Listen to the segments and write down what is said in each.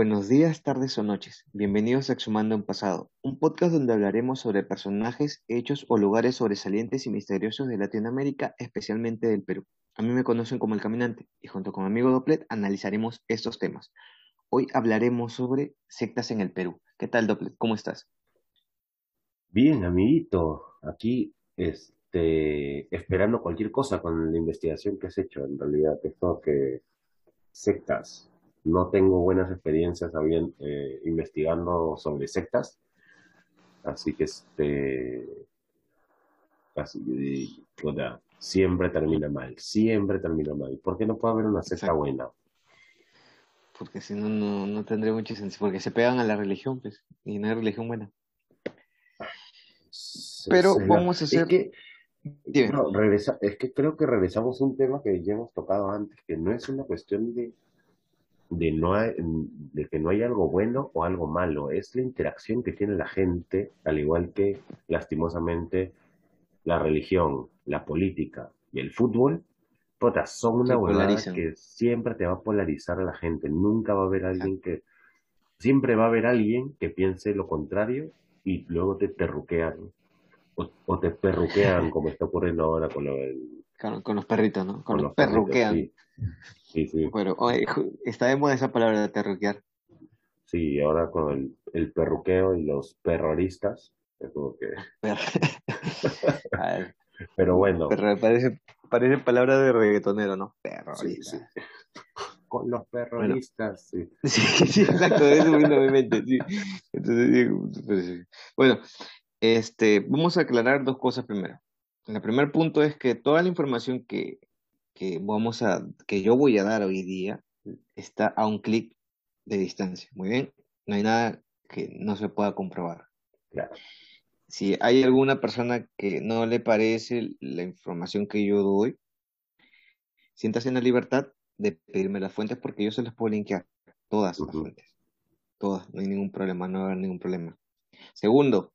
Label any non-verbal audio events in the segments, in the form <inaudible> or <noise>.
Buenos días, tardes o noches. Bienvenidos a Exhumando un Pasado, un podcast donde hablaremos sobre personajes, hechos o lugares sobresalientes y misteriosos de Latinoamérica, especialmente del Perú. A mí me conocen como El Caminante y junto con mi amigo Doplet analizaremos estos temas. Hoy hablaremos sobre sectas en el Perú. ¿Qué tal, Doplet? ¿Cómo estás? Bien, amiguito, aquí este, esperando cualquier cosa con la investigación que has hecho. En realidad, esto que sectas, no tengo buenas experiencias eh, investigando sobre sectas, así que este, casi, o sea, siempre termina mal, siempre termina mal. ¿Por qué no puede haber una secta Exacto. buena? Porque si no, no, no tendría mucho sentido. Porque se pegan a la religión, pues, y no hay religión buena. Se- Pero se la- vamos a Es hacer. que. No, regresa, es que creo que regresamos a un tema que ya hemos tocado antes, que no es una cuestión de, de, no hay- de que no hay algo bueno o algo malo, es la interacción que tiene la gente, al igual que, lastimosamente, la religión, la política y el fútbol, puta, son una huevada que siempre te va a polarizar a la gente, nunca va a haber Exacto. alguien que, siempre va a haber alguien que piense lo contrario y luego te perruquean, o, o te perruquean <laughs> como está ocurriendo ahora con lo del Con, con los perritos, ¿no? Con con los perritos, perruquean. sí, sí, sí, Pero oye, está de moda esa palabra de terruquear. sí, ahora con el, el perruqueo y los perroristas, es como que, <laughs> <laughs> pero bueno, perro, parece, parece palabra de reggaetonero, ¿no? sí, con los Bueno, perroristas, <laughs> sí, sí, sí, exacto, eso vino a mi mente, sí. Entonces, digo, pues, sí. Bueno, este, vamos a aclarar dos cosas primero. El primer punto es que toda la información que, que vamos a, que yo voy a dar hoy día está a un clic de distancia. Muy bien, no hay nada que no se pueda comprobar. claro, Si hay alguna persona que no le parece la información que yo doy, siéntase en la libertad de pedirme las fuentes porque yo se las puedo linkear, todas las fuentes, todas, no hay ningún problema, no va a haber ningún problema. Segundo,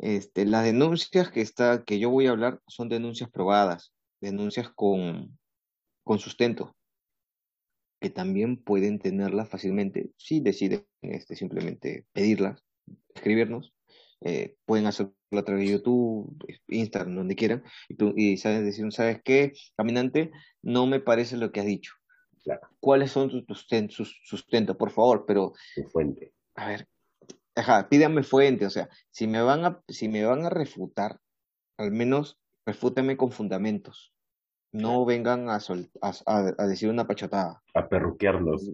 este, las denuncias que, está, que yo voy a hablar son denuncias probadas, denuncias con, con sustento, que también pueden tenerlas fácilmente si deciden este, simplemente pedirlas, escribirnos. eh, pueden hacerlo a través de YouTube, Instagram, donde quieran, y, tú, y sabes decir, ¿sabes qué? Caminante, no me parece lo que has dicho. claro, ¿Cuáles son tus susten- sus sustentos, por favor? Pero, tu fuente, a ver, ajá, pídanme fuente, o sea, si me van a, si me van a refutar, al menos refútenme con fundamentos. No vengan a, sol- a, a- a decir una pachotada. a perruquearnos,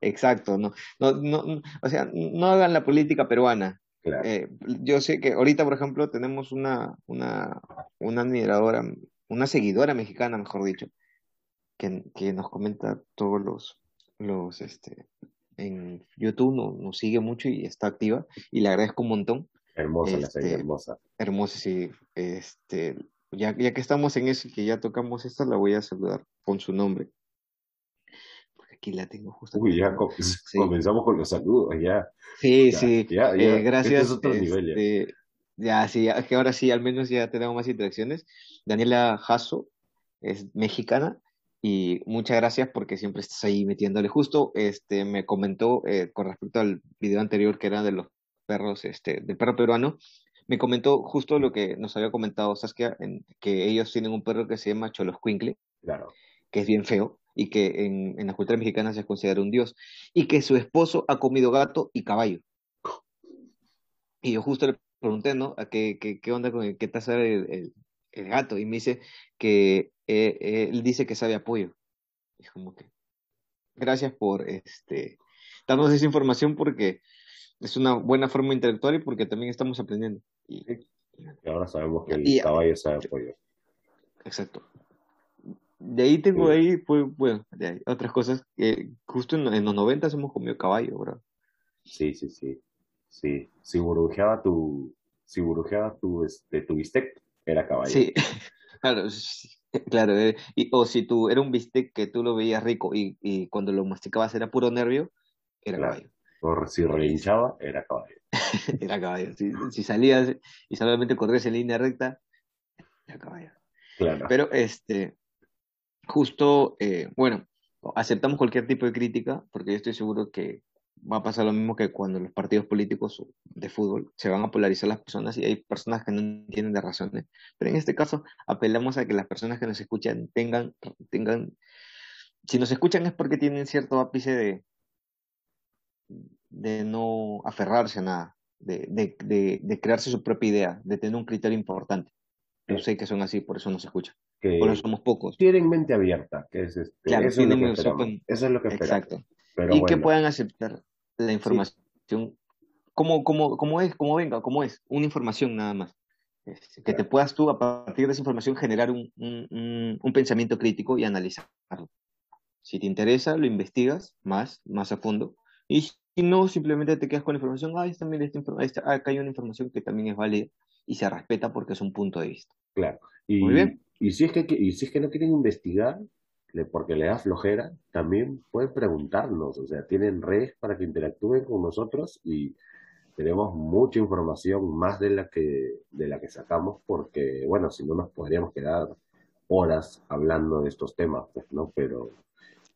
Exacto, no, no, no, no, o sea, no hagan la política peruana. claro, Eh, yo sé que ahorita, por ejemplo, tenemos una, una, una admiradora, una seguidora mexicana, mejor dicho, que, que nos comenta todos los, los, este, en YouTube, no- nos sigue mucho y está activa, y le agradezco un montón. hermosa la serie, Este, hermosa, hermoso, sí, este, ya, ya que estamos en eso y que ya tocamos esta, la voy a saludar con su nombre, porque aquí la tengo uy, justamente, ya ¿no? co- <laughs> Sí, comenzamos con los saludos, ya, Sí, ya, sí, ya, eh, ya, este es gracias. otro nivel ya, Este, ya, sí, ya- que ahora sí, al menos ya tenemos más interacciones. Daniela Jasso es mexicana y muchas gracias porque siempre estás ahí metiéndole. Justo, este, me comentó eh, con respecto al video anterior que era de los perros, este, del perro peruano, me comentó justo lo que nos había comentado Saskia, en, que ellos tienen un perro que se llama Choloscuincle, claro, que es bien feo y que en, en la cultura mexicana se considera un dios, y que su esposo ha comido gato y caballo. Y yo justo le pregunté, ¿no? ¿A qué, qué, qué onda con el, qué tal sabe el, el- el gato? Y me dice que eh, eh, él dice que sabe a pollo. Y es como que, gracias por este, darnos esa información porque es una buena forma de interactuar y porque también estamos aprendiendo. Y, y ahora sabemos que y, el caballo sabe apoyo, exacto. De ahí tengo sí, ahí, pues, bueno, de ahí, otras cosas. que justo en, en los 90 hemos comido caballo, bro. sí, sí, sí, sí, si burbujeaba tu, si burbujeaba tu, este, tu bistec, era caballo. Sí, <laughs> claro, claro. eh, y, o si tú era un bistec que tú lo veías rico y, y cuando lo masticabas era puro nervio, era Claro. caballo. O si relinchaba, era caballo. <laughs> Era caballo. Si, si salías y solamente corrías en línea recta, era caballo. Claro. Pero este, justo, eh, bueno, aceptamos cualquier tipo de crítica porque yo estoy seguro que va a pasar lo mismo que cuando los partidos políticos de fútbol se van a polarizar las personas y hay personas que no entienden de razones. Pero en este caso apelamos a que las personas que nos escuchan tengan, tengan, si nos escuchan es porque tienen cierto ápice de, de no aferrarse a nada, de, de, de, crearse su propia idea, de tener un criterio importante. Yo sé que son así, por eso nos escuchan. Que por eso somos pocos. Tienen mente abierta, que es este, claro, eso, es lo que eso, es lo que esperamos. Exacto. y que puedan aceptar la información como, como, como es, como venga, como es, una información nada más. Este, que te puedas tú, a partir de esa información, generar un, un, un, pensamiento crítico y analizarlo. Si te interesa, lo investigas más, más a fondo. Y si no, simplemente te quedas con la información, ah, esta, mira, esta, acá hay una información que también es válida y se respeta porque es un punto de vista. Claro. Y, Muy bien. Y si, es que, y si es que no quieren investigar, porque le da flojera, también pueden preguntarnos, o sea, tienen redes para que interactúen con nosotros y tenemos mucha información más de la que de la que sacamos porque bueno, si no nos podríamos quedar horas hablando de estos temas, pues, ¿no? Pero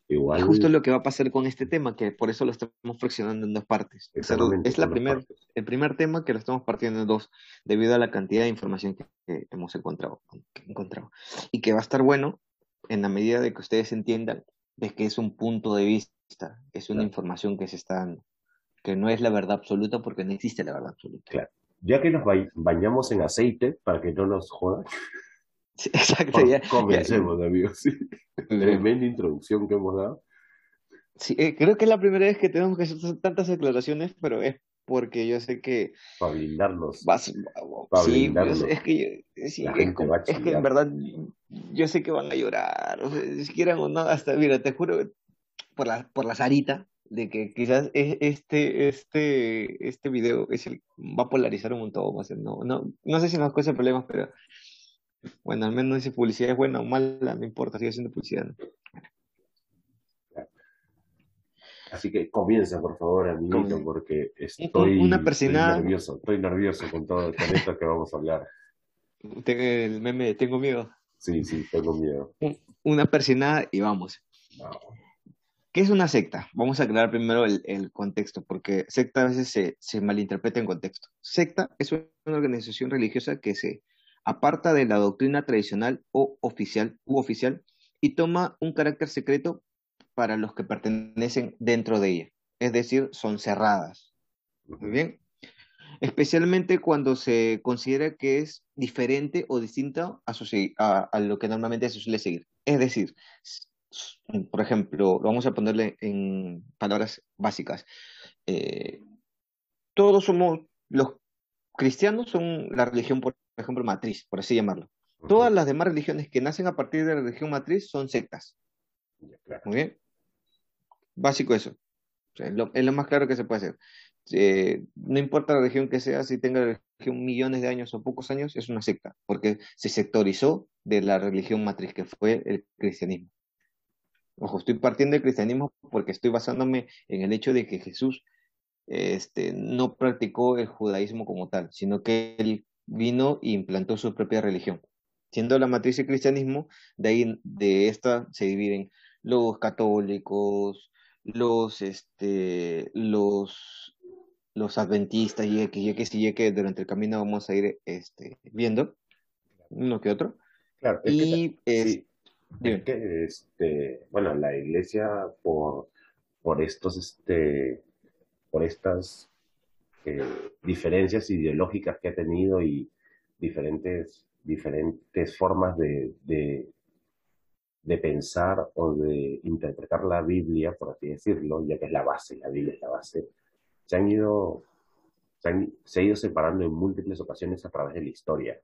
igual justo lo que va a pasar con este tema, que por eso lo estamos fraccionando en dos partes. es la primer, el primer tema que lo estamos partiendo en dos, debido a la cantidad de información que, que hemos encontrado, que encontrado. Y que va a estar bueno en la medida de que ustedes entiendan de que es un punto de vista, es una información que se está dando, que no es la verdad absoluta porque no existe la verdad absoluta. Claro. Ya que nos bañamos en aceite para que no nos jodan. exacto, ya. Comencemos, amigos. Tremenda introducción que hemos dado. Sí, eh, creo que es la primera vez que tenemos que hacer tantas declaraciones, pero es porque yo sé que... Para blindarnos. sí, es que, es, que en verdad yo sé que van a llorar, o sea, si quieran o no, hasta, mira, te juro, por la, por la zarita, de que quizás este, este, este video es el, va a polarizar un montón, no, no, no sé si nos causa problemas, pero bueno, al menos si publicidad es buena o mala, no importa, sigue siendo publicidad. Así que comienza, por favor, amiguito, porque estoy, Una nervioso, estoy nervioso con todo esto que vamos a hablar. El meme, tengo miedo. Sí, sí, tengo miedo. Una persinada y vamos. ¿Qué es una secta? Vamos a aclarar primero el, el contexto, porque secta a veces se, se, malinterpreta en contexto. Secta es una organización religiosa que se aparta de la doctrina tradicional o oficial u oficial y toma un carácter secreto para los que pertenecen dentro de ella, es decir, son cerradas. Muy bien. Especialmente cuando se considera que es diferente o distinta a, lo que normalmente se suele seguir. Es decir, por ejemplo, vamos a ponerle en palabras básicas. Eh, todos somos, los cristianos son la religión, por ejemplo, matriz, por así llamarlo. Todas las demás religiones que nacen a partir de la religión matriz son sectas. Muy bien. Básico eso. es, lo, más claro que se puede hacer. Eh, no importa la región que sea, si tenga la religión millones de años o pocos años, es una secta, porque se sectorizó de la religión matriz que fue el cristianismo. Ojo, estoy partiendo del cristianismo porque estoy basándome en el hecho de que Jesús este, no practicó el judaísmo como tal, sino que él vino e implantó su propia religión. Siendo la matriz el cristianismo, de ahí de esta se dividen los católicos, los, este, los, los adventistas y X, y X y que durante el camino vamos a ir este, viendo, uno que otro. Claro, y es, que, este, bueno, la iglesia por, por estos, este, por estas eh, diferencias ideológicas que ha tenido y diferentes, diferentes formas de, de pensar o de interpretar la Biblia, por así decirlo, ya que es la base, la Biblia es la base, se han ido, se, han, ha ido separando en múltiples ocasiones a través de la historia.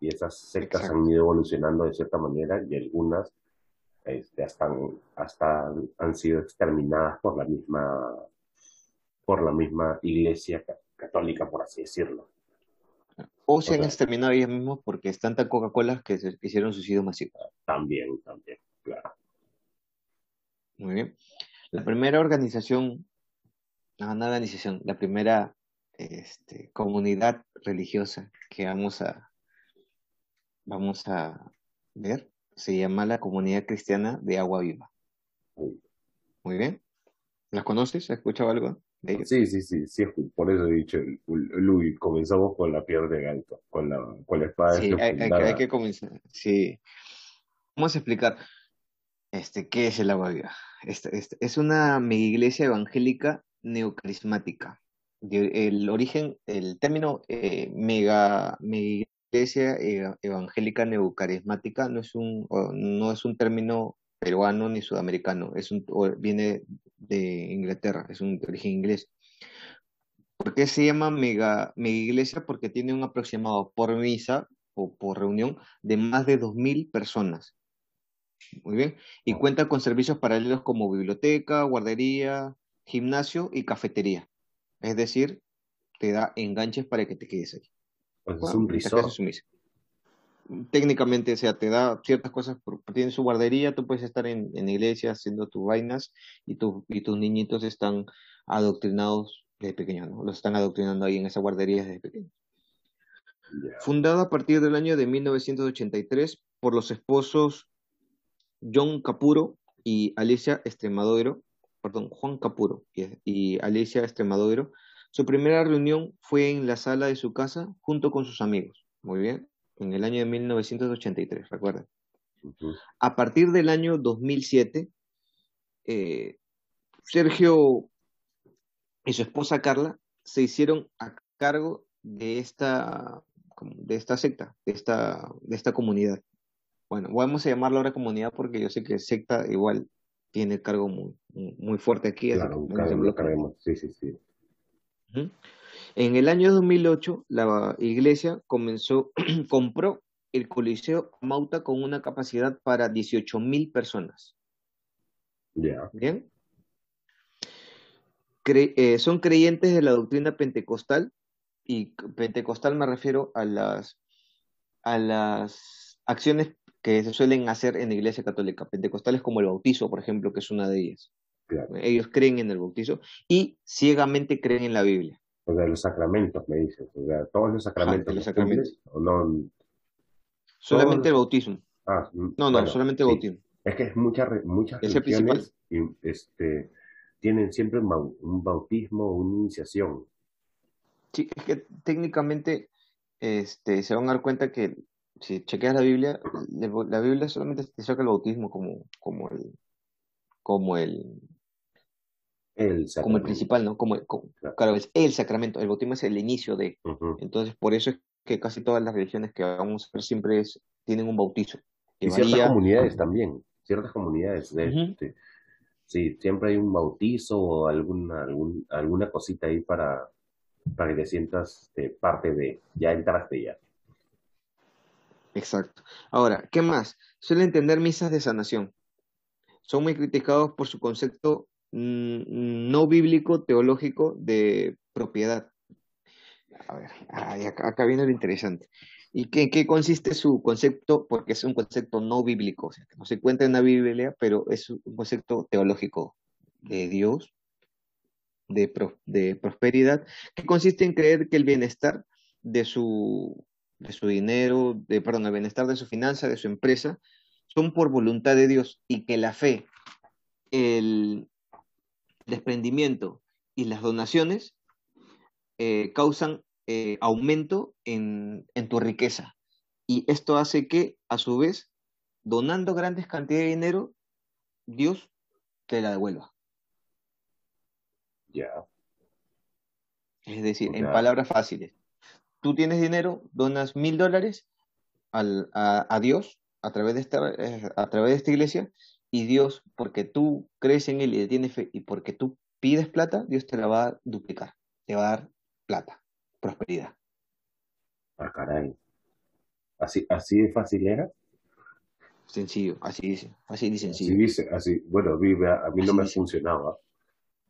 Y esas sectas han ido evolucionando de cierta manera y algunas este, hasta, hasta han sido exterminadas por la misma por la misma iglesia católica, por así decirlo. O se han exterminado ellos mismos porque están tan Coca-Cola que se hicieron suicidio masivo. También, también, claro. Muy bien. La primera organización, no, una organización, la primera este, comunidad religiosa que vamos a, vamos a ver se llama la Comunidad Cristiana de Agua Viva. Muy bien. ¿Las conoces? ¿Has escuchado algo? Sí, sí, sí, sí, por eso he dicho, Luis, comenzamos con la piedra de alto, con la, con la espada Sí, hay, hay que hay que comenzar. Sí. Vamos a explicar este, qué es el agua viva. Este, este, es una mega iglesia evangélica neocarismática. De- el origen, el término eh, mega, mega iglesia eh, evangélica neocarismática no es un, no es un término peruano ni sudamericano, es un, viene de Inglaterra, es un de origen inglés. ¿Por qué se llama mega, mega iglesia? Porque tiene un aproximado por misa o por reunión de más de 2.000 personas. Muy bien. Y cuenta con servicios paralelos como biblioteca, guardería, gimnasio y cafetería. Es decir, te da enganches para que te quedes ahí. Pues es un resort. Técnicamente, o sea, te da ciertas cosas, por- tiene su guardería, tú puedes estar en, en iglesia haciendo tus vainas y, tu- y tus niñitos están adoctrinados desde pequeños, ¿no? Los están adoctrinando ahí en esa guardería desde pequeños. Ya. Fundada a partir del año de 1983 por los esposos John Capuro y Alicia Extremadoiro, perdón, Juan Capuro y, y Alicia Extremadoiro. Su primera reunión fue en la sala de su casa junto con sus amigos. Muy bien, en el año de 1983, recuerden. A partir del año 2007, eh, Sergio y su esposa Carla se hicieron a cargo de esta, de esta secta, de esta, de esta comunidad. Bueno, vamos a llamarla ahora comunidad porque yo sé que secta igual tiene cargo muy, muy fuerte aquí, así que Claro, lo. Sí, sí, sí. En el año 2008, la iglesia comenzó, <clears throat> compró el Coliseo Mauta con una capacidad para 18 mil personas. Ya. ¿Bien? Cre- eh, son creyentes de la doctrina pentecostal y pentecostal me refiero a las, a las acciones que se suelen hacer en la iglesia católica. Pentecostales como el bautizo, por ejemplo, que es una de ellas. Claro. Ellos creen en el bautizo y ciegamente creen en la Biblia. O sea, los sacramentos, me dices. O sea, todos los sacramentos los sacramentos. o no. Solamente el bautismo. Ah, No, no, bueno, solamente el sí. bautismo. Es que es muchas re- muchas Es religiones y, este, tienen siempre un, bau- un bautismo o una iniciación. Sí, es que técnicamente este, se van a dar cuenta que si chequeas la Biblia, la Biblia solamente te saca el bautismo como, como el, como el, El como el principal, ¿no? Como, Claro. claro, es el sacramento, el bautismo es el inicio de. Entonces, por eso es que casi todas las religiones que vamos a ver siempre es, tienen un bautizo, que Y ciertas comunidades también. Ciertas comunidades. de- este, sí, siempre hay un bautizo o alguna, algún- alguna cosita ahí para, para que te sientas este, parte de. Ya entraste ya. Exacto. Ahora, ¿qué más? Suelen tener misas de sanación. Son muy criticados por su concepto no bíblico teológico de propiedad. A ver, acá, viene lo interesante. ¿Y qué, qué consiste su concepto? Porque es un concepto no bíblico, o sea, no se encuentra en la Biblia, pero es un concepto teológico de Dios, de, de prosperidad, que consiste en creer que el bienestar de su, de su dinero, de, perdón, el bienestar de su finanza, de su empresa, son por voluntad de Dios y que la fe, el desprendimiento y las donaciones eh, causan eh, aumento en, en tu riqueza. Y esto hace que, a su vez, donando grandes cantidades de dinero, Dios te la devuelva. Ya. Es decir, en palabras fáciles, tú tienes dinero, donas mil dólares al- a, a Dios a través, de esta, eh, a través de esta iglesia y Dios, porque tú crees en Él y le tienes fe y porque tú pides plata, Dios te la va a duplicar, te va a dar plata, prosperidad. Ah, caray. Así, así de fácil era. Sencillo, así dice, Así sencillo. dice, así. Bueno, vive, a mí no Así me dice. funcionaba.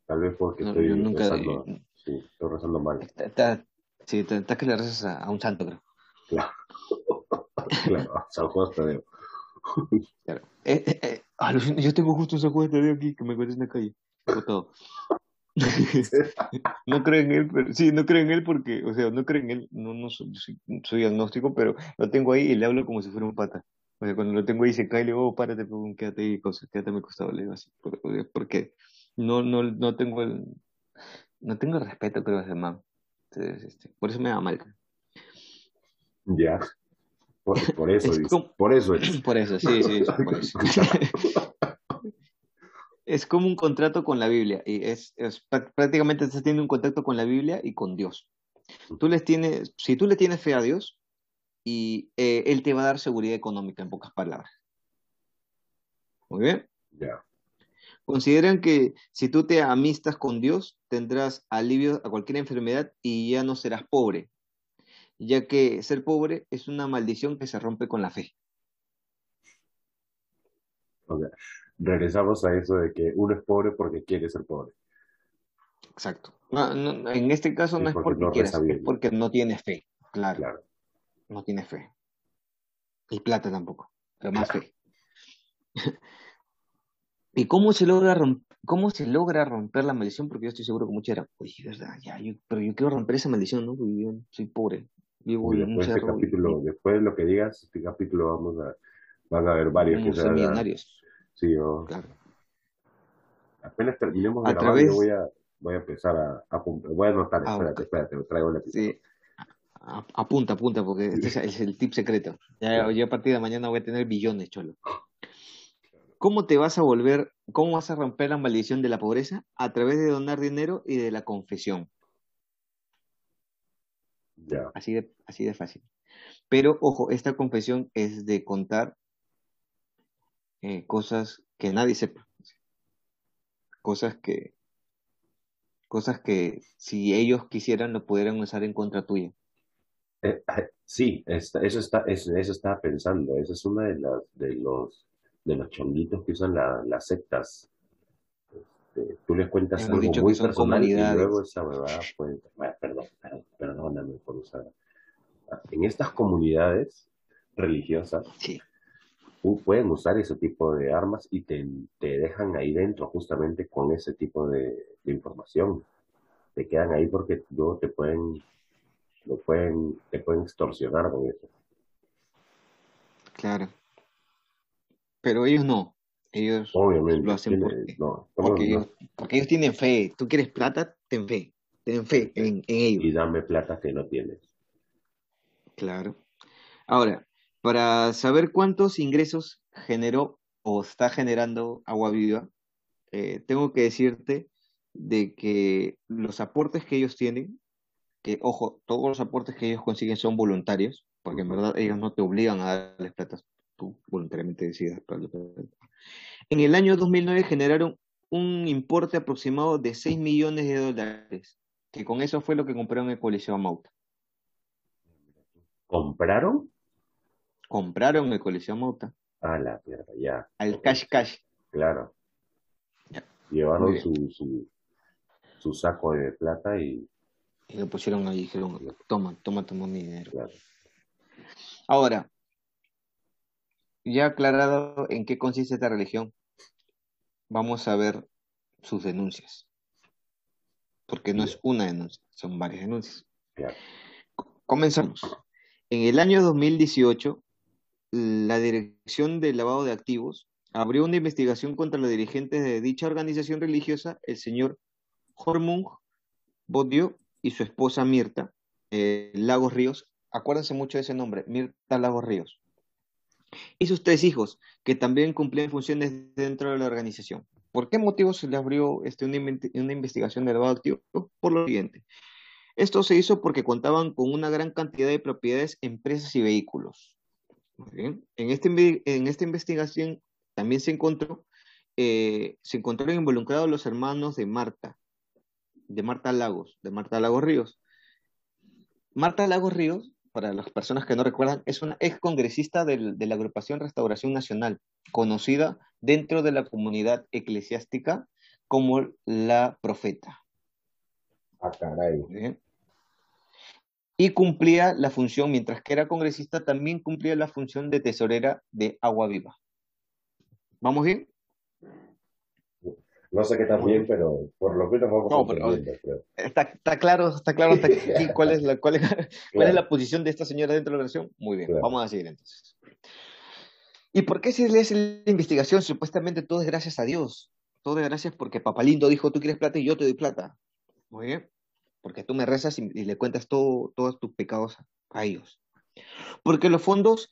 Tal vez porque No, estoy yo nunca, rezando, sí, estoy rezando mal. está, está- sí, está, está que le rezas a, a un santo, creo. Claro. <laughs> Claro, San Juan Tadeo. Claro. Eh, eh, eh, yo tengo justo esa cuenta de aquí que me encontré en la calle. botado. <laughs> no creo en él, pero sí, no creo en él porque, o sea, no creo en él, no, no soy, soy, agnóstico, pero lo tengo ahí y le hablo como si fuera un pata. O sea, cuando lo tengo ahí se cae y le digo, oh, párate, pum, quédate ahí, quédate a mi costado, así. Por- por- Porque No, no, no tengo el, no tengo el respeto, creo, ese man. Entonces, este, por eso me da mal. Ya. Por, por eso, Es como- Por eso es. Por eso, sí, sí, <laughs> por eso. <laughs> Es como un contrato con la Biblia y es, es prá- prácticamente estás teniendo un contacto con la Biblia y con Dios. Tú les tienes, si tú le tienes fe a Dios y eh, Él te va a dar seguridad económica, en pocas palabras. Muy bien. Ya. Consideran que si tú te amistas con Dios, tendrás alivio a cualquier enfermedad y ya no serás pobre, ya que ser pobre es una maldición que se rompe con la fe. O sea, regresamos a eso de que uno es pobre porque quiere ser pobre. Exacto. No, no, en este caso no es porque porque no quieras, es porque no tienes fe. Claro, Claro. no tienes fe. Y plata tampoco, pero más fe. <laughs> ¿Y cómo se logra romper, cómo se logra romper la maldición? Porque yo estoy seguro que muchos eran, oye, verdad, ya, yo, pero yo quiero romper esa maldición, ¿no? Porque yo soy pobre, vivo después de este cerro y- capítulo, después de lo que digas, este capítulo vamos a, van a haber y varios que vamos se a ser van a, millonarios. sí, yo, Claro. apenas terminemos de A grabar, través- yo voy a, voy a empezar a, a apuntar, voy a anotar, Ah, espérate, ok. espérate, me traigo la Sí. A- Apunta, apunta, porque este es, es el tip secreto. Ya, Claro. yo a partir de mañana voy a tener billones, cholo. ¿Cómo te vas a volver, cómo vas a romper la maldición de la pobreza? A través de donar dinero y de la confesión. Así de, así de fácil. Pero, ojo, esta confesión es de contar eh, cosas que nadie sepa. Cosas que, cosas que si ellos quisieran lo pudieran usar en contra tuya. Eh, sí, eso está, eso, eso estaba pensando, esa es una de las, de los, de los chonguitos que usan la- las sectas. Este, tú les cuentas Hemos algo muy son personal y luego esa huevada puede, bueno, perdón, perdón, perdóname por usar. En estas comunidades religiosas, Sí, pueden usar ese tipo de armas y te, te dejan ahí dentro justamente con ese tipo de, de información. Te quedan ahí porque luego te pueden, lo pueden, te pueden extorsionar con eso. claro. Pero ellos no. Ellos Obviamente. lo hacen tiene- porque, no, ellos, porque ellos tienen fe. Tú quieres plata, ten fe. Ten fe en, en ellos. Y dame plata que no tienes. Claro. Ahora, para saber cuántos ingresos generó o está generando Agua Viva, eh, tengo que decirte de que los aportes que ellos tienen, que ojo, todos los aportes que ellos consiguen son voluntarios, porque en verdad ellos no te obligan a darles plata, tú voluntariamente plata. En el año 2009 generaron un importe aproximado de 6 millones de dólares, que con eso fue lo que compraron el Coliseo Mauta. ¿Compraron? Compraron el Coliseo Mauta A la mierda, ya. al cash cash. Claro. Ya. Llevaron su, su, su saco de plata y, Y lo pusieron ahí, dijeron, toma, toma, toma mi dinero. claro. Ahora, ya aclarado en qué consiste esta religión, vamos a ver sus denuncias. Porque no es una denuncia, son varias denuncias. Claro. Comenzamos. En el año 2018, la Dirección de Lavado de Activos abrió una investigación contra los dirigentes de dicha organización religiosa, el señor Hormung Bodio y su esposa Mirta eh, Lagos Ríos. Acuérdense mucho de ese nombre, Mirta Lagos Ríos. Y sus tres hijos, que también cumplían funciones dentro de la organización. ¿Por qué motivo se le abrió este, una, una investigación de lavado de activos? Por lo siguiente. Esto se hizo porque contaban con una gran cantidad de propiedades, empresas y vehículos. En, este, en esta investigación también se encontró, eh, se encontraron involucrados los hermanos de Marta, de Marta Lagos, de Marta Lagos Ríos. Marta Lagos Ríos, para las personas que no recuerdan, es una ex congresista del- de la agrupación Restauración Nacional, conocida dentro de la comunidad eclesiástica como la profeta. Ah, caray. Y cumplía la función, mientras que era congresista, también cumplía la función de tesorera de Agua Viva. ¿Vamos bien? No sé qué tan bien, pero por lo menos vamos No, pero- creo. Está, está claro, está claro hasta aquí <laughs> cuál es la, cuál es, cuál es la posición de esta señora dentro de la relación. Muy bien, Claro. vamos a seguir entonces. ¿Y por qué se le hace la investigación? Supuestamente todo es gracias a Dios. todo es gracias porque Papalindo dijo, tú quieres plata y yo te doy plata. Muy bien. Porque tú me rezas y, y le cuentas todo, todos tus pecados a ellos. Porque los fondos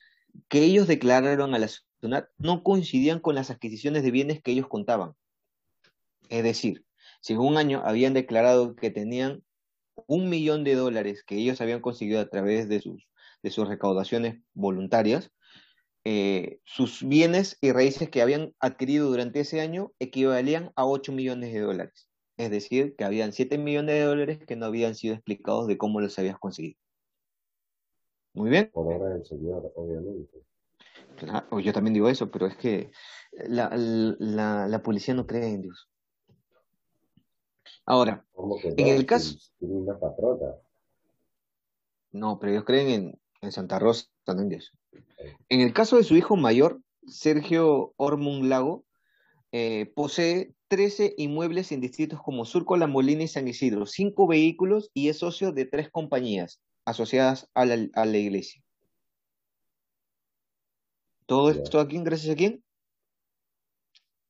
que ellos declararon a la SUNAT no coincidían con las adquisiciones de bienes que ellos contaban. Es decir, si en un año habían declarado que tenían un millón de dólares que ellos habían conseguido a través de sus, de sus recaudaciones voluntarias, eh, sus bienes y raíces que habían adquirido durante ese año equivalían a 8 millones de dólares. Es decir, que habían 7 millones de dólares que no habían sido explicados de cómo los habías conseguido. Muy bien. Por obra del Señor, obviamente. Claro, yo también digo eso, pero es que la, la, la policía no cree en Dios. Ahora, ¿Cómo que en el caso, una patrona. no, pero ellos creen en, en Santa Rosa, no en Dios. En el caso de su hijo mayor, Sergio Ormund Lago, eh, posee 13 inmuebles en distritos como Surco, La Molina y San Isidro, cinco vehículos y es socio de tres compañías asociadas a la, a la iglesia. Todo esto aquí, gracias a quién?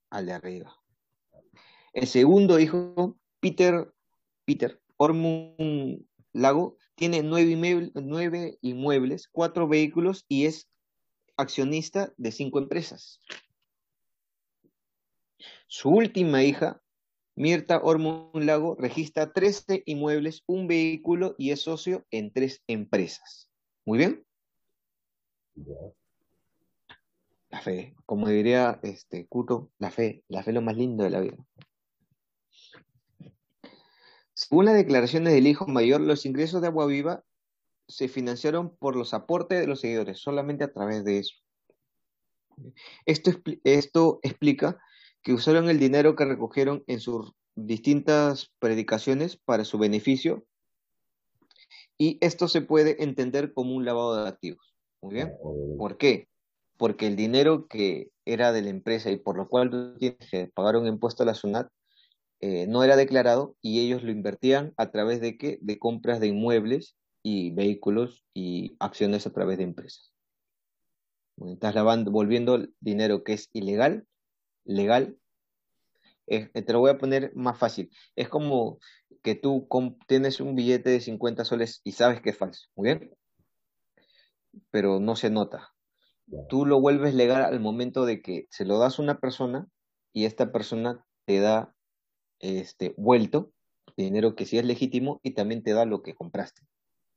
Al de arriba. El segundo hijo, Peter, Peter Ormund Lago, tiene nueve, inmuebles, nueve inmuebles, cuatro vehículos y es accionista de cinco empresas. Su última hija, Mirta Ormund Lago, registra 13 inmuebles, un vehículo y es socio en tres empresas. Muy bien. La fe, como diría este Cuto, la fe, la fe es lo más lindo de la vida. Según las declaraciones del hijo mayor, los ingresos de Agua Viva se financiaron por los aportes de los seguidores, solamente a través de eso. Esto, esto explica que usaron el dinero que recogieron en sus distintas predicaciones para su beneficio y esto se puede entender como un lavado de activos. Muy bien. ¿Por qué? Porque el dinero que era de la empresa y por lo cual tienes que pagar un impuesto a la SUNAT eh, no era declarado y ellos lo invertían a través de qué? De compras de inmuebles y vehículos y acciones a través de empresas. Estás lavando, volviendo el dinero que es ilegal, legal. Eh, te lo voy a poner más fácil. Es como que tú tienes un billete de 50 soles y sabes que es falso, ¿muy bien? Pero no se nota. Tú lo vuelves legal al momento de que se lo das a una persona y esta persona te da este vuelto dinero que sí es legítimo y también te da lo que compraste.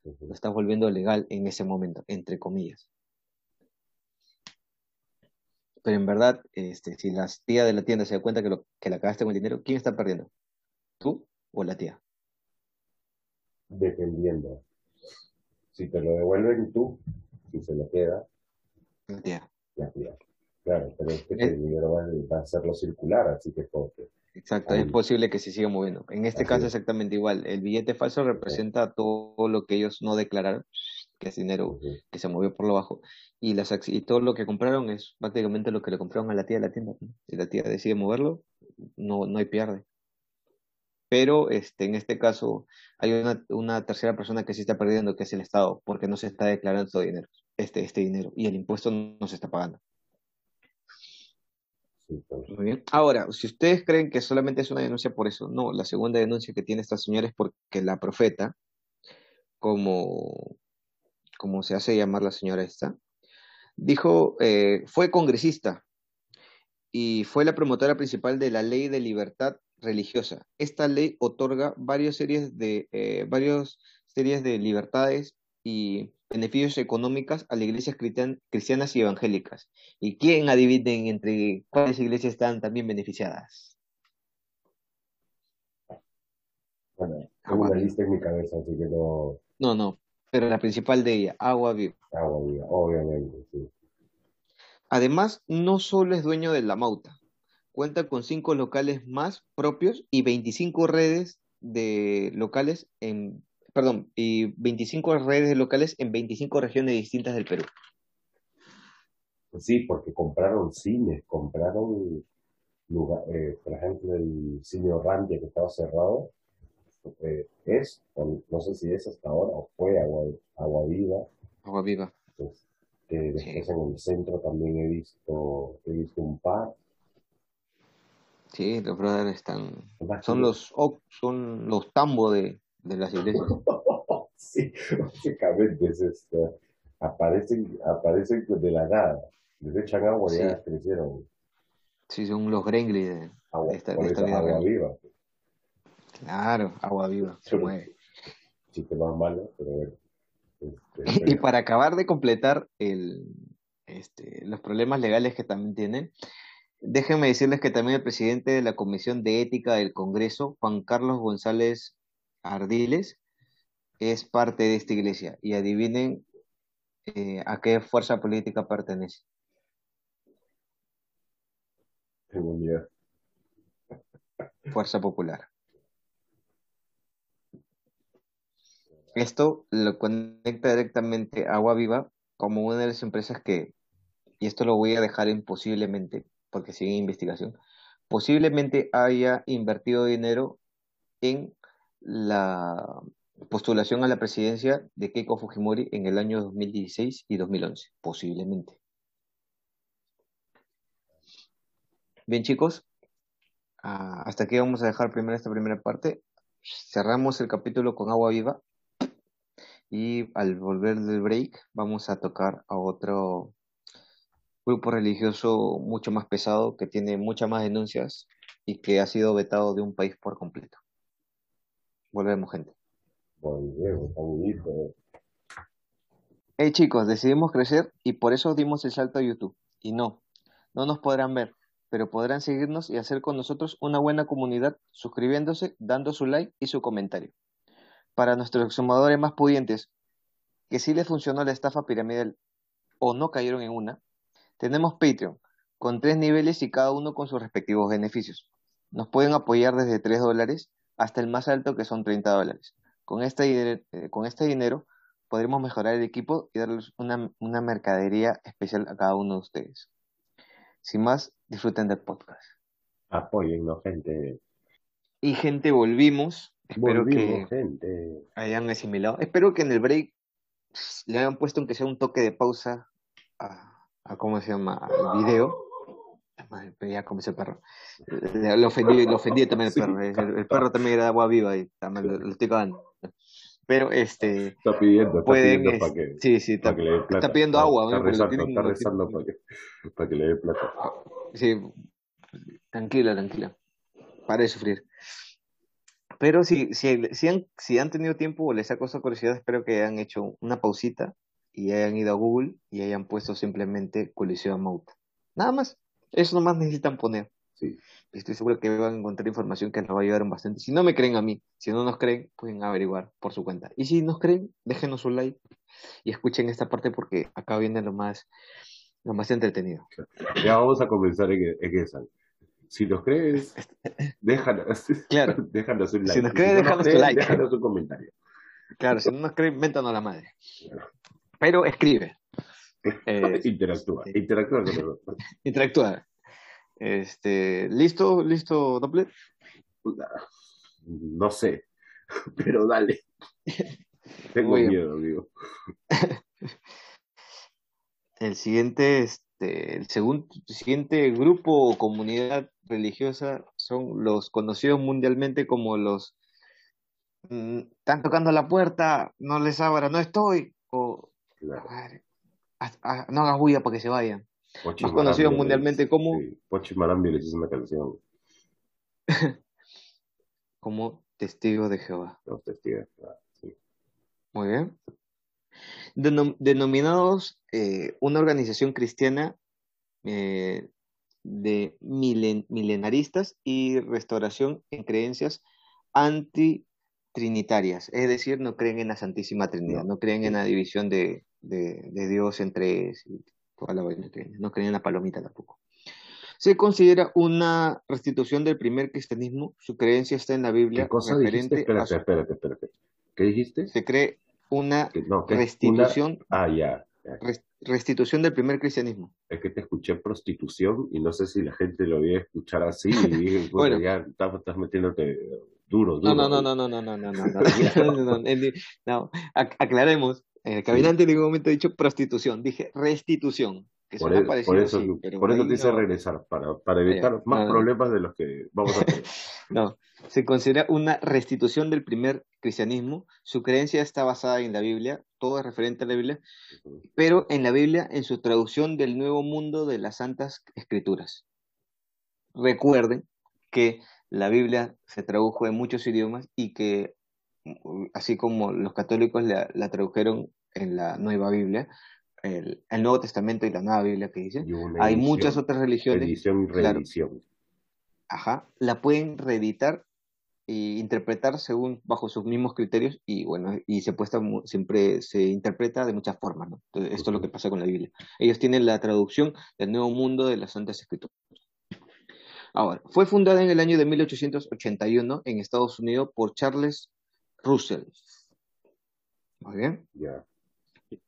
Lo estás volviendo legal en ese momento, entre comillas. Pero en verdad, este, si la tía de la tienda se da cuenta que, lo, que la cagaste con el dinero, ¿quién está perdiendo? ¿Tú o la tía? Dependiendo. Si te lo devuelven tú, si se lo queda, La tía. la tía. Claro, pero es que Eh. el dinero va, va a hacerlo circular, así que porque. Exacto, Ahí. es posible que se siga moviendo. En este Así caso es. exactamente igual. El billete falso representa todo lo que ellos no declararon, que es dinero que se movió por lo bajo, y, las, y todo lo que compraron es prácticamente lo que le compraron a la tía de la tienda. Si la tía decide moverlo, no, no hay pierde. Pero este, en este caso hay una, una tercera persona que sí está perdiendo, que es el Estado, porque no se está declarando este dinero, este, este dinero, y el impuesto no se está pagando. Muy bien. Ahora, si ustedes creen que solamente es una denuncia por eso, no, la segunda denuncia que tiene esta señora es porque la profeta, como, como se hace llamar la señora esta, dijo, eh, fue congresista y fue la promotora principal de la ley de libertad religiosa. Esta ley otorga varias series de, eh, varias series de libertades y beneficios económicos a las iglesias cristian- cristianas y evangélicas. ¿Y quién adivinen entre cuáles iglesias están también beneficiadas? Bueno, tengo una lista en mi cabeza, así que no. No, no, pero la principal de ella, Agua Viva. Agua viva, obviamente, sí. Además, no solo es dueño de la Mauta, cuenta con cinco locales más propios y 25 redes de locales en, perdón, y 25 redes de locales en 25 regiones distintas del Perú. Sí, porque compraron cines, compraron lugar, eh, por ejemplo, el cine Orrantia que estaba cerrado, eh, es, no sé si es hasta ahora, o fue Agua, Agua Viva, Agua Viva. pues, después Sí. en el centro también he visto, he visto un par, Sí, los brothers están. Son los, son los tambo de, de las iglesias. <laughs> sí, básicamente es esto. Aparecen, aparecen de la nada. Les echan agua y ya crecieron. Sí, son los Grengli de, agua, esta, de agua viva. Claro, agua viva, se mueve. Chiste más malo, pero bueno. Este, <laughs> y para acabar de completar el, este, los problemas legales que también tienen, déjenme decirles que también el presidente de la Comisión de Ética del Congreso, Juan Carlos González Ardiles, es parte de esta iglesia. Y adivinen eh, a qué fuerza política pertenece. Fuerza Popular. Esto lo conecta directamente a Agua Viva como una de las empresas que, y esto lo voy a dejar imposiblemente, porque sigue investigación, posiblemente haya invertido dinero en la postulación a la presidencia de Keiko Fujimori en el año 2016 y 2011, posiblemente. Bien chicos, ah, hasta aquí vamos a dejar primero esta primera parte. Cerramos el capítulo con agua viva y al volver del break vamos a tocar a otro grupo religioso mucho más pesado que tiene muchas más denuncias y que ha sido vetado de un país por completo. Volvemos, gente. Hey chicos, decidimos crecer y por eso dimos el salto a YouTube. Y no, no nos podrán ver, pero podrán seguirnos y hacer con nosotros una buena comunidad suscribiéndose, dando su like y su comentario. Para nuestros exhumadores más pudientes, que sí les funcionó la estafa piramidal o no cayeron en una, tenemos Patreon, con tres niveles y cada uno con sus respectivos beneficios. Nos pueden apoyar desde 3 dólares hasta el más alto que son 30 dólares. Con este, eh, con este dinero podremos mejorar el equipo y darles una, una mercadería especial a cada uno de ustedes. Sin más, disfruten del podcast. Apoyennos, gente. Y gente, volvimos. Espero que hayan asimilado. Espero que en el break le hayan puesto aunque sea un toque de pausa a, a ¿cómo se llama? al video ya como ese perro. Lo ofendí, lo ofendí <laughs> también el perro. El, perro también era agua viva y también lo, estoy cagando. Pero este. Está pidiendo, está pidiendo para que. Sí, sí, está, está pidiendo agua. Está, rezando, está rezando para que, para que le dé plata. Sí, tranquila, tranquila. Para de sufrir. Pero si, si, si, han, si han tenido tiempo o les ha causado curiosidad, espero que hayan hecho una pausita y hayan ido a Google y hayan puesto simplemente colisión Mouth. Nada más. Eso nomás necesitan poner. Sí. Estoy seguro que van a encontrar información que nos va a ayudar bastante. Si no me creen a mí, si no nos creen, pueden averiguar por su cuenta. Y si nos creen, déjenos un like y escuchen esta parte porque acá viene lo más, lo más entretenido. Ya vamos a comenzar en, esa. Si nos crees, <laughs> déjanos, claro. <laughs> déjanos un like. Si nos crees, déjanos tu like. Déjanos un comentario. Claro, si no nos creen, méntanos la madre. Pero escribe. Eh, <laughs> interactúa, interactúa <laughs> Interactúa. Este, ¿Listo? ¿Listo, Doppler? No sé, <laughs> pero dale. Tengo miedo, amigo. El siguiente, este, el segundo, siguiente grupo o comunidad religiosa son los conocidos mundialmente como los mm, están tocando la puerta, no les abra, no estoy, o no hagas bulla para que se vayan. Pochi Más conocido mundialmente como. Sí, Pochi Marambi les hizo una canción. <laughs> como Testigo de Jehová. Los testigos de Jehová, sí. Muy bien. denominados eh, una organización cristiana eh, de milenaristas y restauración en creencias antitrinitarias, es decir, no creen en la Santísima Trinidad, no creen en la división de, de, Dios entre toda la no creen en la palomita tampoco. Se considera una restitución del primer cristianismo, su creencia está en la Biblia. ¿Qué cosa dijiste? Espérate, espérate, espérate. ¿Qué dijiste? Se cree una restitución. Ah, ya. restitución del primer cristianismo. Es que te escuché prostitución y no sé si la gente lo iba a escuchar así y dije, bueno, ya estás, estás metiéndote duro, duro. No, no, no, no, no, no, no, no, no, no, no, aclaremos. El caminante en ningún momento ha dicho prostitución, dije restitución. que Por, suena e- por eso, sí, pero por eso te hice no, regresar, para, evitar más problemas de los que vamos a tener. <laughs> no. Se considera una restitución del primer cristianismo. Su creencia está basada en la Biblia, todo es referente a la Biblia, pero en la Biblia, en su traducción del Nuevo Mundo de las Santas Escrituras. Recuerden que la Biblia se tradujo en muchos idiomas y que, así como los católicos la, la tradujeron en la Nueva Biblia, el, el Nuevo Testamento y la Nueva Biblia que dice, hay muchas otras religiones, edición claro, reedición. ajá, la pueden reeditar e interpretar según bajo sus mismos criterios y bueno, y se puesta siempre se interpreta de muchas formas, ¿no? Entonces, esto es lo que pasa con la Biblia. Ellos tienen la traducción del Nuevo Mundo de las Santas Escrituras. Ahora, fue fundada en el año de 1881 en Estados Unidos por Charles Russell. Muy bien.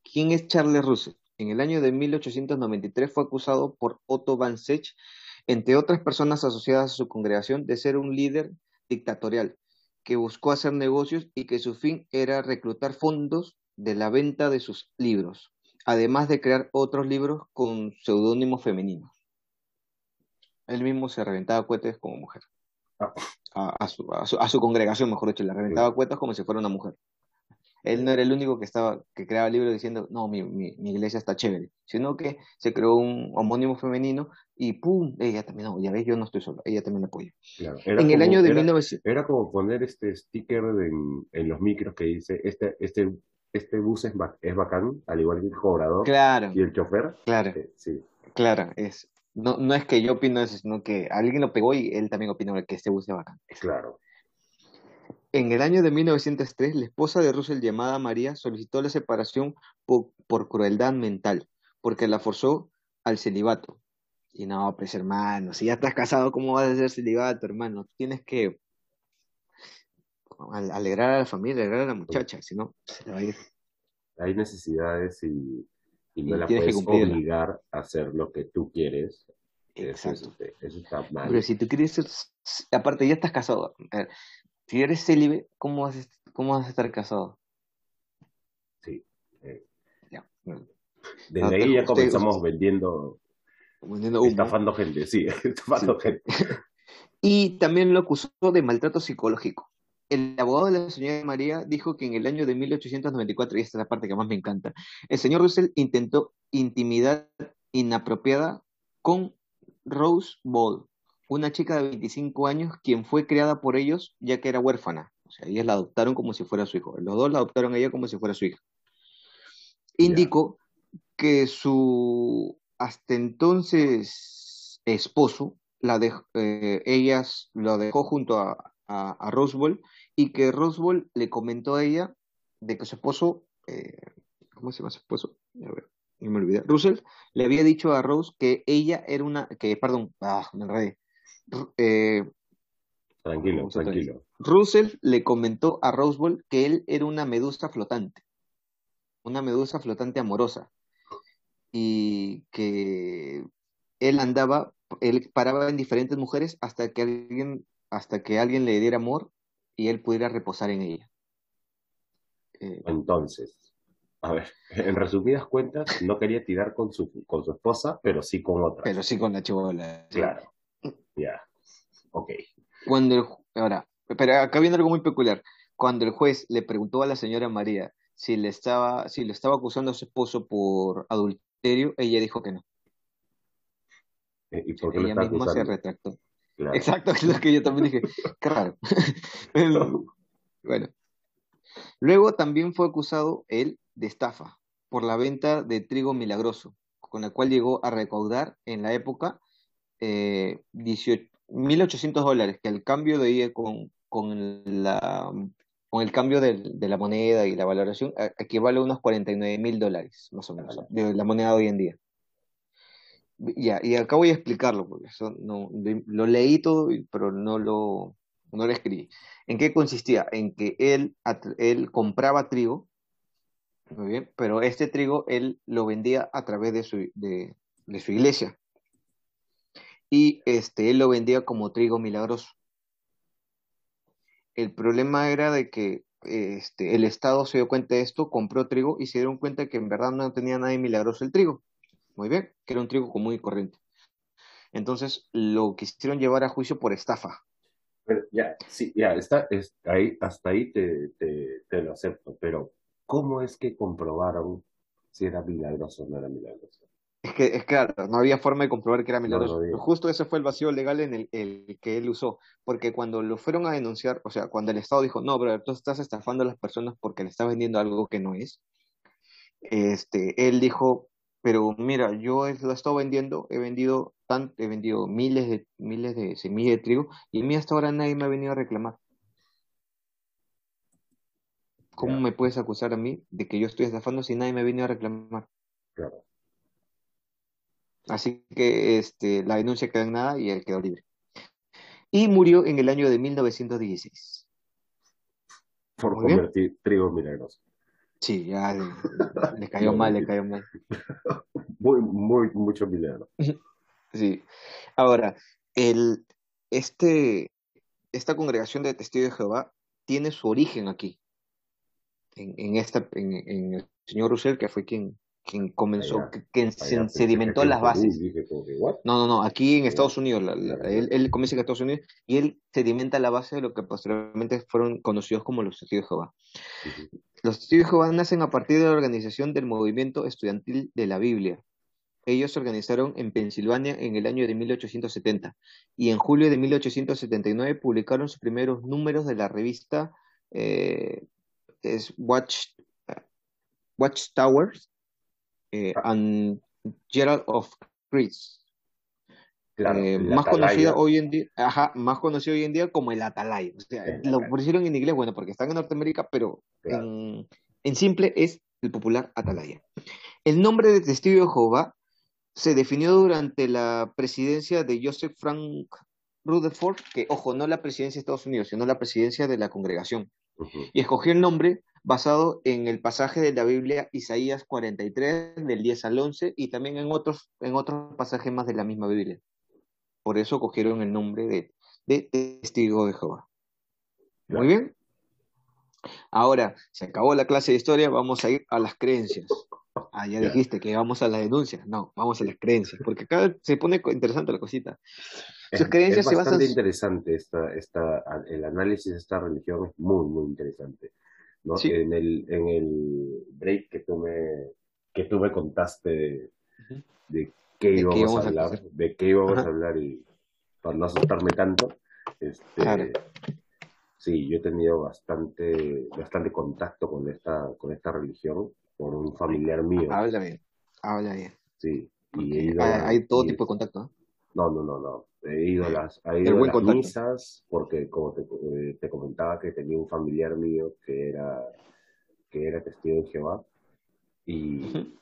¿Quién es Charles Russell? En el año de 1893 fue acusado por Otto Van Sech, entre otras personas asociadas a su congregación, de ser un líder dictatorial que buscó hacer negocios y que su fin era reclutar fondos de la venta de sus libros, además de crear otros libros con seudónimos femeninos. Él mismo se reventaba cohetes como mujer. Ah, A, a su, a su- a su congregación, mejor dicho, le reventaba cohetes como si fuera una mujer. Él no era el único que estaba, que creaba libros diciendo, no, mi, mi, mi iglesia está chévere, sino que se creó un homónimo femenino y ¡pum! Ella también, no, ya ves, yo no estoy solo, ella también apoya. Claro. En el año como, de era, 1900, era como poner este sticker en, en los micros que dice, este, este, este bus es, es bacán, al igual que el cobrador claro, y el chofer. claro, Eh, sí, claro, es, no, no es que yo opino eso, sino que alguien lo pegó y él también opinó que este bus es bacán. Claro. En el año de 1903, la esposa de Russell, llamada María, solicitó la separación po- por, crueldad mental, porque la forzó al celibato. Y no, pues hermano, si ya estás casado, ¿cómo vas a ser celibato, hermano? Tienes que al- alegrar a la familia, alegrar a la muchacha, si no, se le va a ir. Hay necesidades y, y no Y la que puedes obligar a hacer lo que tú quieres. Exacto. este, eso está Pero mal. si tú quieres ser, aparte ya estás casado, ver, si eres célibe, ¿cómo vas cómo vas a estar casado? Sí. Eh, Ya, desde no ahí ya usted, comenzamos vendiendo, vendiendo humo. estafando gente, sí, <laughs> Sí. estafando gente. <laughs> Y también lo acusó de maltrato psicológico. El abogado de la señora María dijo que en el año de 1894, y esta es la parte que más me encanta, el señor Russell intentó intimidad inapropiada con Rose Ball, una chica de 25 años quien fue criada por ellos ya que era huérfana. O sea, ellas la adoptaron como si fuera su hijo. Los dos la adoptaron a ella como si fuera su hija. Indicó que su hasta entonces esposo, la dej- eh, ellas lo dejó junto a, a, a Roswell y que Roswell le comentó a ella de que su esposo, eh, ¿cómo se llama su esposo? A ver, no me olvidé. Russell le había dicho a Rose que ella era una, que, perdón, ah, me enredé. Eh, tranquilo, tranquilo. Russell le comentó a Roswell que él era una medusa flotante, una medusa flotante amorosa y que él andaba, él paraba en diferentes mujeres hasta que alguien, hasta que alguien le diera amor y él pudiera reposar en ella. Eh, Entonces, a ver, <laughs> en resumidas cuentas, no quería tirar con su, con su esposa, pero sí con otras. pero sí con la chivola. sí. Claro, ya, ok. Cuando el, ahora, pero acá viene algo muy peculiar. Cuando el juez le preguntó a la señora María si le estaba, si le estaba acusando a su esposo por adulterio, ella dijo que no. Eh, ¿Y por qué Ella misma se acusando? retractó. Claro. Exacto, <laughs> es lo que yo también dije. Qué raro. <laughs> Bueno, luego también fue acusado él de estafa por la venta de trigo milagroso, con la cual llegó a recaudar en la época eh, 18 1.800 dólares, que al cambio de ella con, con, la, con el cambio de la moneda y la valoración a- equivale a unos 49 mil dólares, más o menos, de la moneda de hoy en día. Ya, y acá voy a explicarlo, porque eso no, lo leí todo, pero no lo, no lo escribí. ¿En qué consistía? En que él, él compraba trigo, muy bien, pero este trigo él lo vendía a través de su, de, de su iglesia. Y este, él lo vendía como trigo milagroso. El problema era de que este, el Estado se dio cuenta de esto, compró trigo y se dieron cuenta que en verdad no tenía nada de milagroso el trigo. Muy bien, que era un trigo común y corriente. Entonces lo quisieron llevar a juicio por estafa. Pero ya, sí, ya, está, ahí, hasta ahí te, te, te lo acepto, pero ¿cómo es que comprobaron si era milagroso o no era milagroso? Es que, es claro, no había forma de comprobar que era milagroso. Justo ese fue el vacío legal en el, el, que él usó, porque cuando lo fueron a denunciar, o sea, cuando el Estado dijo, no, pero tú estás estafando a las personas porque le estás vendiendo algo que no es, este, él dijo, pero mira, yo lo he estado vendiendo, he vendido tan, he vendido miles de miles de semillas de trigo y a mí hasta ahora nadie me ha venido a reclamar. ¿Cómo me puedes acusar a mí de que yo estoy estafando si nadie me ha venido a reclamar? Claro. Así que este, la denuncia quedó en nada y él quedó libre. Y murió en el año de 1916. Por convertir trigo milagroso. Sí, ya <laughs> le, cayó mal, le cayó mal. <laughs> Muy, muy, mucho milagro. <laughs> Sí. Ahora, el, este, esta congregación de testigos de Jehová tiene su origen aquí, en, en, esta, en, en el señor Russell, que fue quien, quien comenzó, quien sedimentó las bases. no, no, no, aquí en Estados Unidos, él, él, comienza en Estados Unidos y él sedimenta la base de lo que posteriormente fueron conocidos como los testigos de Jehová. Los testigos de nacen a partir de la organización del movimiento estudiantil de la Biblia. Ellos se organizaron en Pensilvania en el año de 1870 y en julio de 1879 publicaron sus primeros números de la revista eh, Watch, Watchtowers eh, and Gerald of Eh, más conocido hoy en día, ajá, más conocido hoy en día como el Atalaya. O sea, lo pusieron en inglés, bueno, porque están en Norteamérica, pero en, en, simple es el popular Atalaya. El nombre de Testigo de Jehová se definió durante la presidencia de Joseph Frank Rutherford, que, ojo, no la presidencia de Estados Unidos, sino la presidencia de la congregación. Y escogió el nombre basado en el pasaje de la Biblia Isaías 43, del 10 al 11, y también en otros, en otros pasajes más de la misma Biblia. Por eso cogieron el nombre de, de Testigo de Jehová. Muy bien. Ahora, se acabó la clase de historia, vamos a ir a las creencias. Ah, ya dijiste que vamos a las denuncias. No, vamos a las creencias, porque acá se pone interesante la cosita. Sus creencias es bastante interesante esta, esta, el análisis de esta religión es muy, muy interesante. En, el, en el break que tú me, que tú me contaste de, qué íbamos a hablar, de qué íbamos a hablar y para no asustarme tanto, este, sí, yo he tenido bastante, bastante contacto con esta, con esta religión por un familiar mío. Habla bien, habla bien. Sí. Y hay, todo tipo de contacto, ¿no? No, no, no, He ido a las, he ido a las misas porque, como te, eh, te, comentaba, que tenía un familiar mío que era, que era testigo de Jehová y,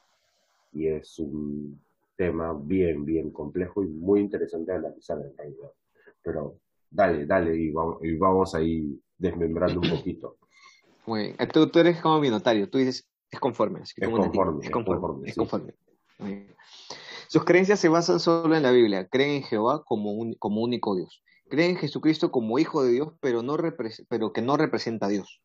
y es un tema bien, bien complejo y muy interesante de analizar en realidad. Pero dale, dale y vamos, y vamos ahí desmembrando un poquito. Muy bien. Tú, tú eres como mi notario, tú dices, es conforme. es, conforme es, conforme, es conforme. Sus creencias se basan solo en la Biblia. Creen en Jehová como, un, como único Dios. Creen en Jesucristo como hijo de Dios, pero, no pero que no representa a Dios.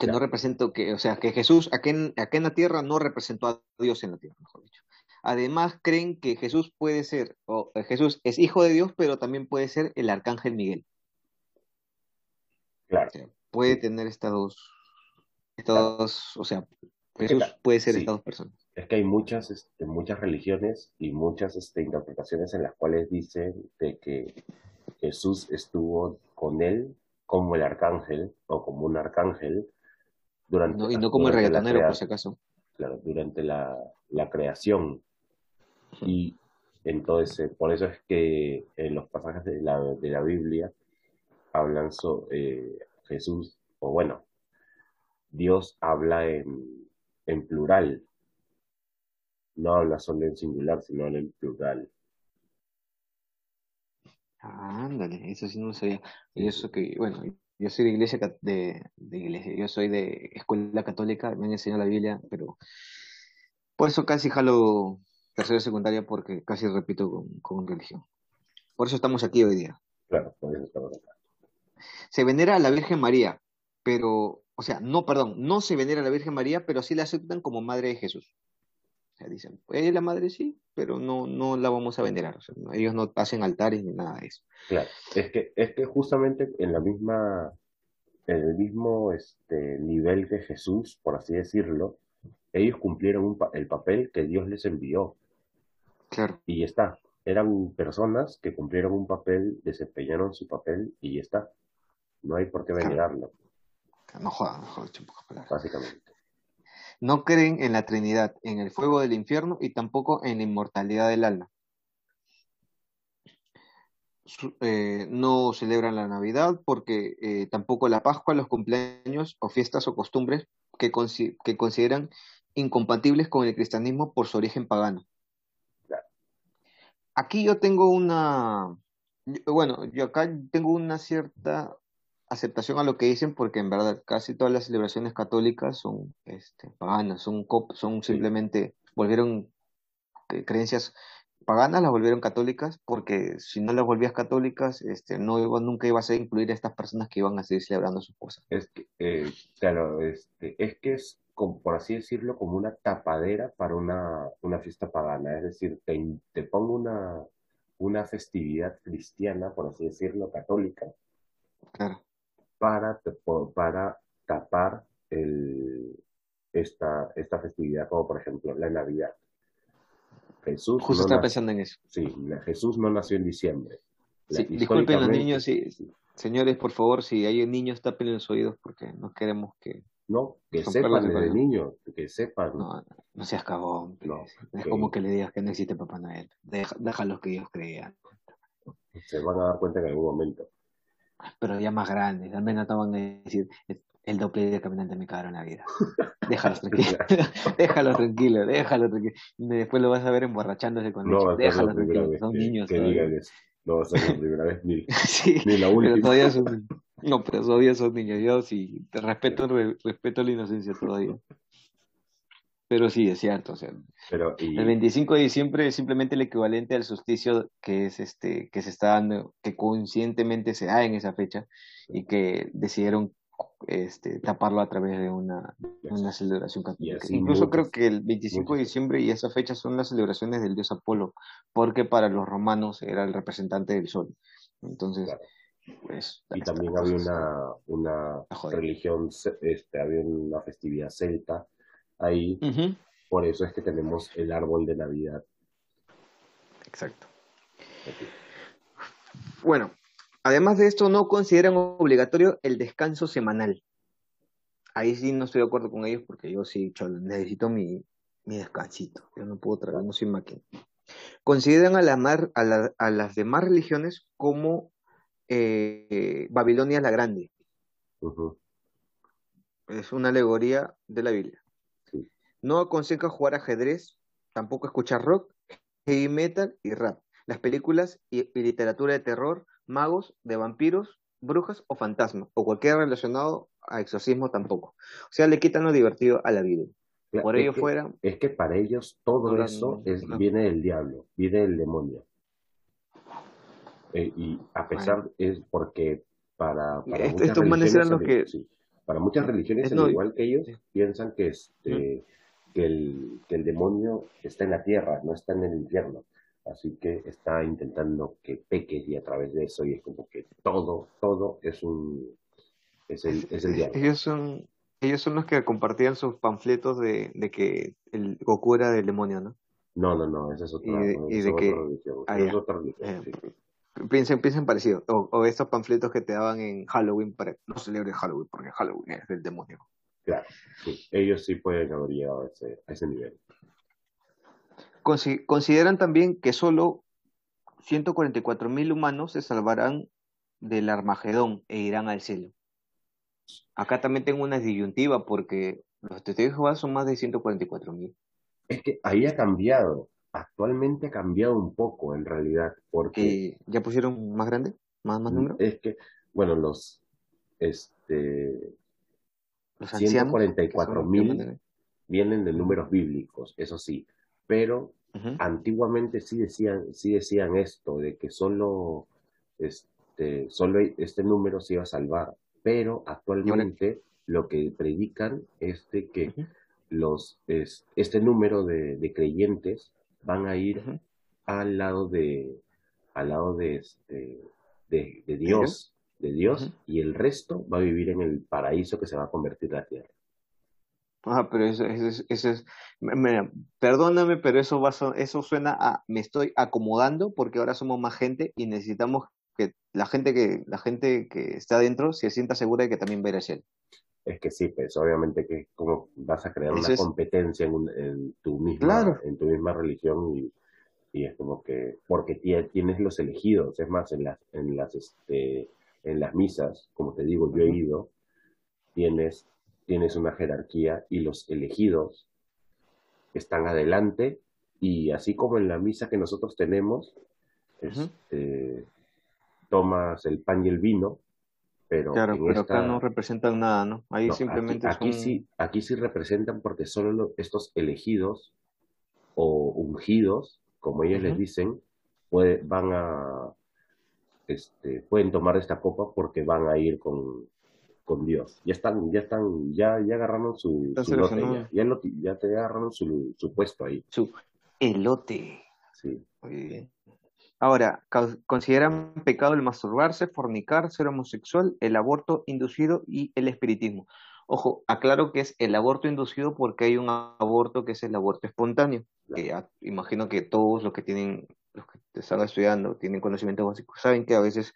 Que no representa, que, o sea, que Jesús aquí en, en la tierra no representó a Dios en la tierra, mejor dicho. Además, creen que Jesús puede ser, o eh, Jesús es hijo de Dios, pero también puede ser el arcángel Miguel. Claro. puede tener estas dos, estas o sea, Jesús puede ser estas dos personas es que hay muchas, este, muchas religiones y muchas este, interpretaciones en las cuales dicen de que Jesús estuvo con él como el arcángel o como un arcángel durante y no como el reggaetonero por si acaso. Claro durante la, creación. Y entonces por eso es que en los pasajes de la, de la Biblia hablan sobre eh, Jesús o bueno Dios habla en, en plural. No habla solo en singular, sino en plural. ándale, eso sí no lo sabía. Y eso que, bueno, yo soy de iglesia, de, iglesia, yo soy de escuela católica, me han enseñado la Biblia, pero por eso casi jalo tercera secundaria porque casi repito con, con religión. Por eso estamos aquí hoy día. Claro, por eso estamos acá. Se venera a la Virgen María, pero, o sea, no, perdón, no se venera a la Virgen María, pero sí la aceptan como madre de Jesús sea, dicen, eh, la madre sí, pero no, no la vamos a venerar. O sea, no- ellos no hacen altares ni nada de eso. Claro, es que, es que justamente en la misma, en el mismo este, nivel que Jesús, por así decirlo, ellos cumplieron un pa- el papel que Dios les envió. Claro. Y ya está. Eran personas que cumplieron un papel, desempeñaron su papel y ya está. No hay por qué Claro. venerarlo, No jodan, no jodan, básicamente. No creen en la Trinidad, en el fuego del infierno y tampoco en la inmortalidad del alma. Eh, no celebran la Navidad porque eh, tampoco la Pascua, los cumpleaños o fiestas o costumbres que, que consideran incompatibles con el cristianismo por su origen pagano. Aquí yo tengo una, bueno, yo acá tengo una cierta aceptación a lo que dicen porque en verdad casi todas las celebraciones católicas son este, paganas, son, cop- son simplemente, volvieron eh, creencias paganas, las volvieron católicas porque si no las volvías católicas, este, no iba- nunca ibas a incluir a estas personas que iban a seguir celebrando sus cosas. Es que, eh, claro, este, es que es, como, por así decirlo, como una tapadera para una, una fiesta pagana. Es decir, te, te pongo una, una festividad cristiana, por así decirlo, católica, Claro, para, para tapar el, esta, esta festividad, como por ejemplo la Navidad. Jesús justo no estaba pensando en eso. sí, Jesús no nació en diciembre. Sí, disculpen los niños, sí, sí. señores, por favor, si hay niños, tapen los oídos porque no queremos que... No, que sepan desde palo. niños, que sepan. No, no seas cagón. No, pues. es que- como que le digas que no existe Papá Noel. Deja, déjalos que ellos crean. Se van a dar cuenta en algún momento. Pero ya más grandes, al menos no van a decir, el doble de caminante me cagaron la vida. <laughs> Déjalos tranquilos, <laughs> déjalos tranquilos, déjalos tranquilos. Y después lo vas a ver emborrachándose con No primera tranquilos, vez son que, niños que todavía. digan eso. No va a ser la primera vez ni, <laughs> Sí, ni la pero última. todavía son niños. No, pero todavía son niños. Yo sí, te respeto, re- respeto la inocencia todavía. Pero sí, es cierto. O sea, Pero, y, el 25 de diciembre es simplemente el equivalente al solsticio que es este, que se está dando, que conscientemente se da en esa fecha y que decidieron este, taparlo a través de una, una celebración católica. Incluso muchas- creo que el 25 de diciembre y esa fecha son las celebraciones del dios Apolo, porque para los romanos era el representante del sol. Entonces, Claro. pues... y también había una, una religión, este, había una festividad celta ahí. Por eso es que tenemos el árbol de Navidad. Exacto. aquí. Bueno, además de esto, no consideran obligatorio el descanso semanal. Ahí sí no estoy de acuerdo con ellos porque yo sí, cholo, necesito mi, mi descansito. Yo no puedo tragar, no soy máquina. Consideran a, la mar- a, la- a las demás religiones como eh, Babilonia la Grande. Es una alegoría de la Biblia. No aconseja jugar ajedrez, tampoco escuchar rock, heavy metal y rap. Las películas y, y literatura de terror, magos, de vampiros, brujas o fantasmas, o cualquier relacionado a exorcismo tampoco. O sea, le quitan lo divertido a la vida. Por ello que- fuera, Es que para ellos todo eso es, no. viene del diablo, viene del demonio. Eh, y a pesar, es porque para, para Est- muchas estos religiones, eran los que- sí, para muchas religiones, Es al igual que ellos, sí. piensan que, este, que, el, que el demonio está en la tierra, no está en el infierno. Así que está intentando que peques y a través de eso, y es como que todo, todo es un es el, es el diablo. ellos son, ellos son los que compartían sus panfletos de, de que el Goku era del demonio, ¿no? No, no, no, esa es otra, Y y de que- religión. ah, es otra religión, Eh, sí. Piensen, piensen parecido. O, o estos panfletos que te daban en Halloween para no celebres Halloween, porque Halloween es del demonio. Claro, sí. Ellos sí pueden haber llegado a ese, a ese nivel. Consi- consideran también que solo 144.000 humanos se salvarán del Armagedón e irán al cielo. Acá también tengo una disyuntiva porque los testigos de Jehová son más de 144.000. Es que ahí ha cambiado. Actualmente ha cambiado un poco en realidad, porque ¿Y ya pusieron más grande? ¿Más, más número? es que, bueno, los este, Los ancianos. que son los que 144.000 mandan- vienen de números bíblicos, eso sí, pero antiguamente sí decían, sí decían esto, de que solo este, solo este número se iba a salvar, pero actualmente lo que predican es de que los, es, este número de, de creyentes van a ir al lado de, al lado de, este, de, de Dios, de Dios, y el resto va a vivir en el paraíso que se va a convertir la tierra. Ah, pero eso, eso es, eso es, me- me- perdóname, pero eso va, eso suena a, me estoy acomodando porque ahora somos más gente y necesitamos que la gente que, la gente que está adentro se sienta segura de que también va a ir hacia él. Es que sí, pues obviamente que como vas a crear Eso una es- competencia en, un- en tu misma, Claro. en tu misma religión y, y es como que, porque tie- tienes los elegidos, es más, en las, en las, este, en las misas, como te digo, yo he ido, tienes, tienes una jerarquía y los elegidos están adelante y así como en la misa que nosotros tenemos, este, tomas el pan y el vino, pero Claro, pero esta, acá no representan nada, ¿no? Ahí no, simplemente aquí, aquí sí, aquí sí representan porque solo lo- estos elegidos o ungidos, como ellos les dicen, puede- van a, este, pueden tomar esta copa porque van a ir con, con Dios. Ya están, ya están, ya, ya agarraron su, su lote, ya, ya, lo- ya te agarraron su, su puesto ahí. Su elote. Sí. Muy bien. Ahora, consideran pecado el masturbarse, fornicar, ser homosexual, el aborto inducido y el espiritismo. Ojo, aclaro que es el aborto inducido porque hay un aborto que es el aborto espontáneo, que ya imagino que todos los que tienen, los que están estudiando, tienen conocimientos básicos, saben que a veces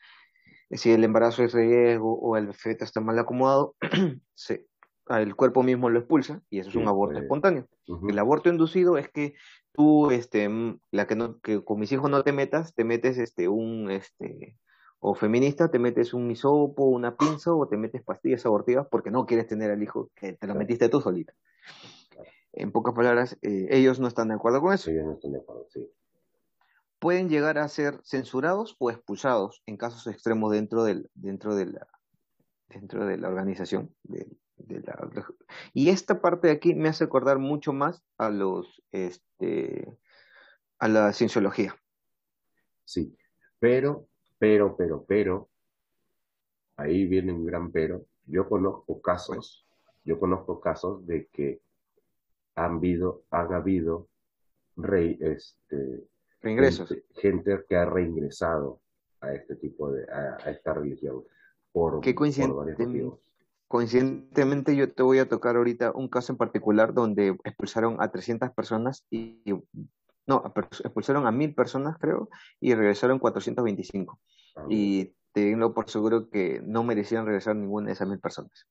eh, si el embarazo es riesgo o el feto está mal acomodado, <clears throat> se- el cuerpo mismo lo expulsa y eso es un aborto pues, espontáneo. El aborto inducido es que tú, este, mm, la que no, que con mis hijos no te metas, te metes este, un, este, o feminista, te metes un hisopo, una pinza o te metes pastillas abortivas porque no quieres tener al hijo que te lo metiste tú solita. En pocas palabras, eh, ellos no están de acuerdo con eso. Yo no estoy de acuerdo, sí. Pueden llegar a ser censurados o expulsados en casos extremos dentro del, dentro de la, dentro de la organización. de- la- y esta parte de aquí me hace acordar mucho más a los, este, a la cienciología. Sí, pero, pero, pero, pero, ahí viene un gran pero. Yo conozco casos, yo conozco casos de que han habido, han habido rey, este, Reingresos. gente, que ha reingresado a este tipo de, a, a esta religión por, Qué por varios coincidente- motivos. Coincidentemente, yo te voy a tocar ahorita un caso en particular donde expulsaron a 300 personas y, y- no, expulsaron a 1000 personas, creo, y regresaron 425. Ah, Y tengo por seguro que no merecían regresar ninguna de esas 1000 personas.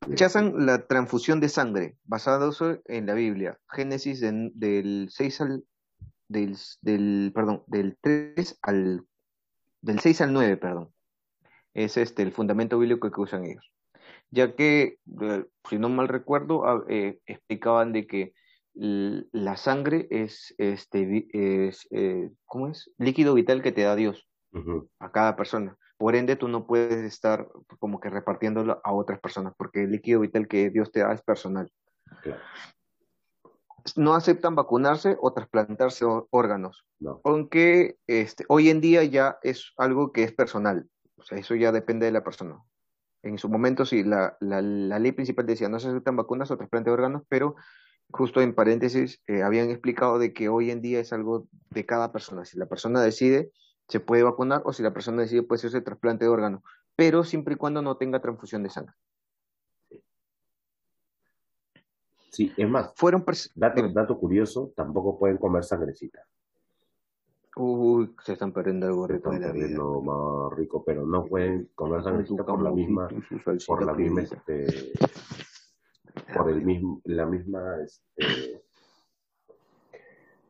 Rechazan la transfusión de sangre, basados en la Biblia. Génesis de- del 6 al del, del perdón, del 3 al del 6 al 9, perdón. Es este el fundamento bíblico que usan ellos. Ya que, eh, si no mal recuerdo, ah, eh, explicaban de que la sangre es este es eh, ¿cómo es? líquido vital que te da Dios a cada persona. Por ende, tú no puedes estar como que repartiéndolo a otras personas, porque el líquido vital que Dios te da es personal. claro, No aceptan vacunarse o trasplantarse órganos, no, aunque este, hoy en día ya es algo que es personal. O sea, eso ya depende de la persona. En su momento, sí, la, la, la ley principal decía no se aceptan vacunas o trasplante de órganos, pero justo en paréntesis eh, habían explicado de que hoy en día es algo de cada persona. Si la persona decide, se puede vacunar o si la persona decide, puede hacerse trasplante de órgano, pero siempre y cuando no tenga transfusión de sangre. Sí, es más, Fueron pers- dato, curioso, tampoco pueden comer sangrecita. Uy, se están perdiendo el Se de están la vida. perdiendo más rico, pero no pueden comer sangrecita <laughs> por la misma, por la misma, este, por el mismo, la misma, este,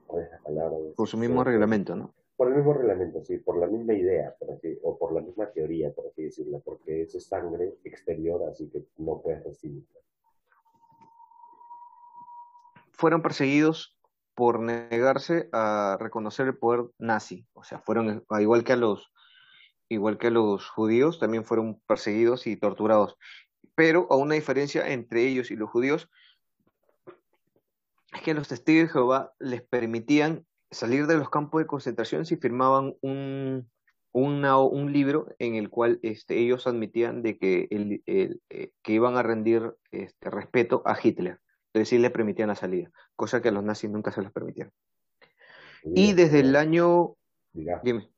¿cuál es la palabra? Por su mismo Este, reglamento, ¿no? Por el mismo reglamento, sí, por la misma idea, por así, o por la misma teoría, por así decirlo, porque es sangre exterior, así que no puedes recibirla. Fueron perseguidos por negarse a reconocer el poder nazi. O sea, fueron, igual que a los, igual que a los judíos, también fueron perseguidos y torturados. Pero a una diferencia entre ellos y los judíos es que los testigos de Jehová les permitían salir de los campos de concentración si firmaban un, un libro en el cual este, ellos admitían de que, el, eh, que iban a rendir este, respeto a Hitler. Entonces sí le permitían la salida, cosa que a los nazis nunca se les permitieron. Y desde el año, dime,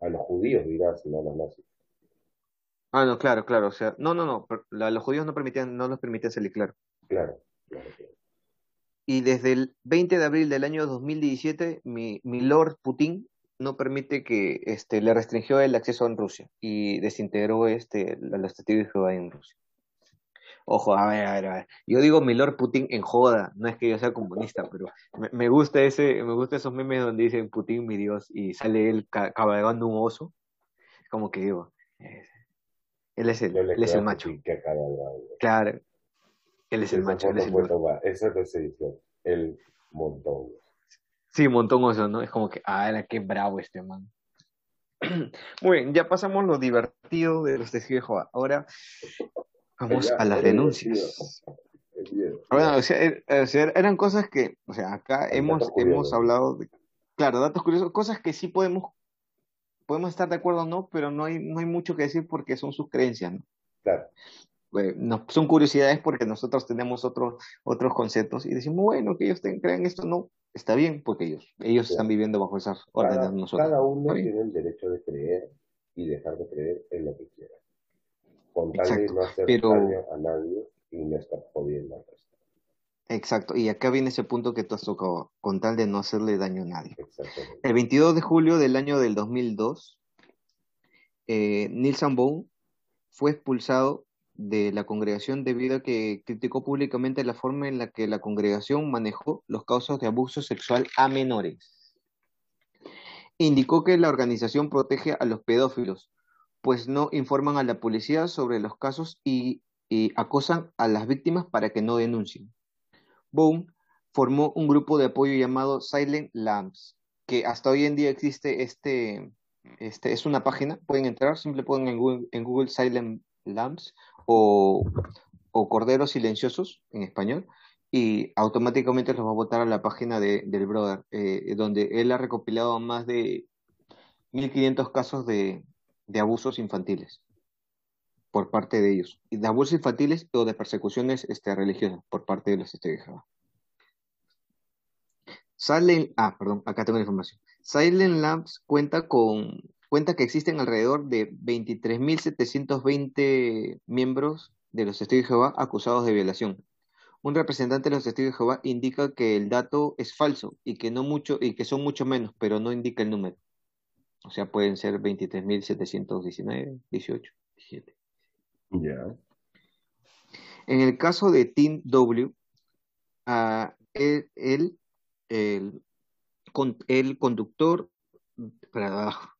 a los judíos dirás, y no a los nazis. ah, no, claro, claro, o sea, no, no, no, la- los judíos no permitían, no los permitían salir, claro. Claro, claro, claro. Y desde el 20 de abril del año 2017, mi, mi Lord Putin no permite que este, le restringió el acceso en Rusia y desintegró este, la- los testigos de Jehová en Rusia. Ojo, a ver, a ver, a ver. Yo digo mi Lord Putin en joda, no es que yo sea comunista, pero me, me gusta ese, me gusta esos memes donde dicen Putin mi Dios y sale él ca- cabalgando un oso. Como que digo, eh, él es el, él es el macho. Que. Claro, él es el Esa macho, él es el esa no es edición, el montón. Sí, montón oso, ¿no? Es como que, ah, era qué bravo este man. <clears throat> Muy bien, ya pasamos lo divertido de los testigos de Jehová. Ahora vamos a las denuncias. Bueno, o sea, er- o sea, eran cosas que, o sea, acá hemos, hemos hablado de, claro, datos curiosos, cosas que sí podemos, podemos estar de acuerdo o no, pero no hay, no hay mucho que decir porque son sus creencias, ¿no? Claro, Eh, no- son curiosidades porque nosotros tenemos otros, otros conceptos y decimos, bueno, que ellos crean esto, no, está bien, porque ellos, ellos están viviendo bajo esas órdenes cada, nosotros. cada uno tiene el derecho de creer y dejar de creer en lo que quiera, con tal de no hacer pero daño a nadie y no estar jodiendo al resto. Exacto, y acá viene ese punto que tú has tocado, con tal de no hacerle daño a nadie. El 22 de julio del año del 2002, eh, Neil fue expulsado de la congregación debido a que criticó públicamente la forma en la que la congregación manejó los casos de abuso sexual a menores. Indicó que la organización protege a los pedófilos, pues no informan a la policía sobre los casos y, acosan a las víctimas para que no denuncien. Boone formó un grupo de apoyo llamado Silent Lambs, que hasta hoy en día existe este, este es una página, pueden entrar, simple ponen en Google, en Google Silent Lambs o, o Corderos Silenciosos en español y automáticamente los va a botar a la página de, del brother, eh, donde él ha recopilado más de 1500 casos de, de abusos infantiles por parte de ellos, y de abusos infantiles o de persecuciones este, religiosas por parte de los testigos de Jehová. Silent, ah, perdón, acá tengo la información. Silent Labs cuenta con cuenta que existen alrededor de 23.720 miembros de los testigos de Jehová acusados de violación. Un representante de los testigos de Jehová indica que el dato es falso y que no mucho y que son mucho menos, pero no indica el número. O sea, pueden ser 23.719, 18, 17. Ya. En el caso de Tim W, ah, él, él- el, con- el conductor, para abajo.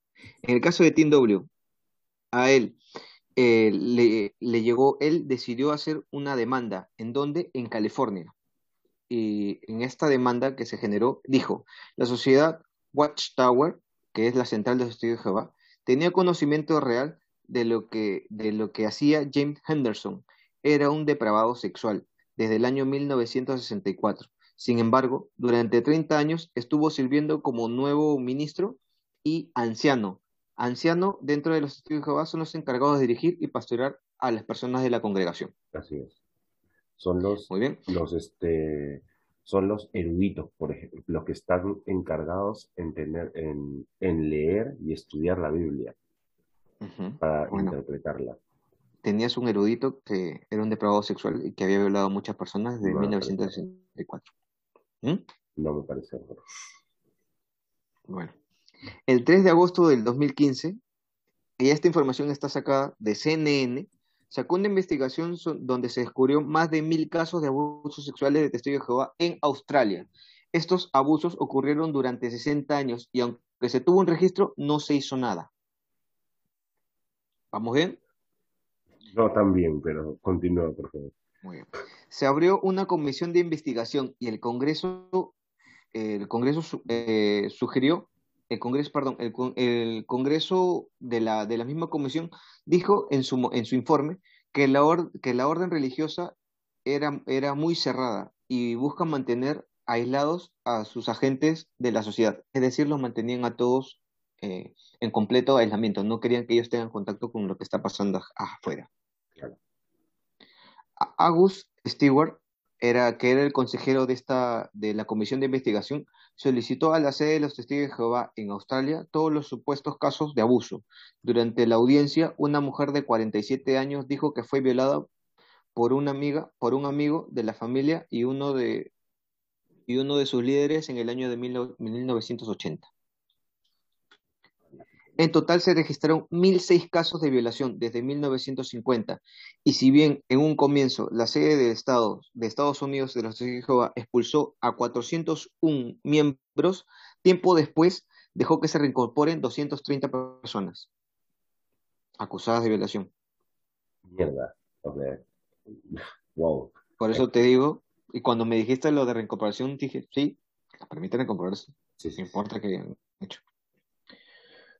En el caso de Tim W, a él eh, le, le llegó, él decidió hacer una demanda. ¿En dónde? En California. Y en esta demanda que se generó, dijo, la sociedad Watchtower, que es la central de los testigos de Jehová, tenía conocimiento real de lo que, de lo que hacía James Henderson. Era un depravado sexual desde el año 1964. Sin embargo, durante 30 años estuvo sirviendo como nuevo ministro y anciano. Anciano dentro de los testigos de Jehová son los encargados de dirigir y pastorear a las personas de la congregación. Así es. Son los, Muy bien. los, este, son los eruditos, por ejemplo, los que están encargados en tener, en, en leer y estudiar la Biblia para Bueno, interpretarla. tenías un erudito que era un depravado sexual y que había violado a muchas personas desde No me parece, 1964. ¿Mm? no me parece horror. Bueno, el 3 de agosto del 2015, y esta información está sacada de CNN, sacó una investigación donde se descubrió más de mil casos de abusos sexuales de testigos de Jehová en Australia. Estos abusos ocurrieron durante 60 años y aunque se tuvo un registro, no se hizo nada. ¿Vamos bien? No tan bien, pero continúa, por favor. Muy bien. Se abrió una comisión de investigación y el Congreso, el Congreso eh, sugirió, el Congreso, perdón, el, el Congreso de la, de la misma comisión dijo en su, en su informe que la, or- que la orden religiosa era, era muy cerrada y busca mantener aislados a sus agentes de la sociedad, es decir, los mantenían a todos eh, en completo aislamiento, no querían que ellos tengan contacto con lo que está pasando afuera. Claro. A- August Stewart era que era el consejero de esta de la comisión de investigación, solicitó a la sede de los testigos de Jehová en Australia todos los supuestos casos de abuso. Durante la audiencia, una mujer de 47 años dijo que fue violada por una amiga, por un amigo de la familia y uno de y uno de sus líderes en el año de 1980. En total se registraron 1.006 casos de violación desde 1950 y si bien en un comienzo la sede de Estados, de Estados Unidos de los Testigos de Jehová expulsó a 401 miembros, tiempo después dejó que se reincorporen 230 personas acusadas de violación. Mierda. Okay. Wow. Por eso te digo, y cuando me dijiste lo de reincorporación, dije, sí, permiten reincorporarse, sí, no importa que hayan hecho.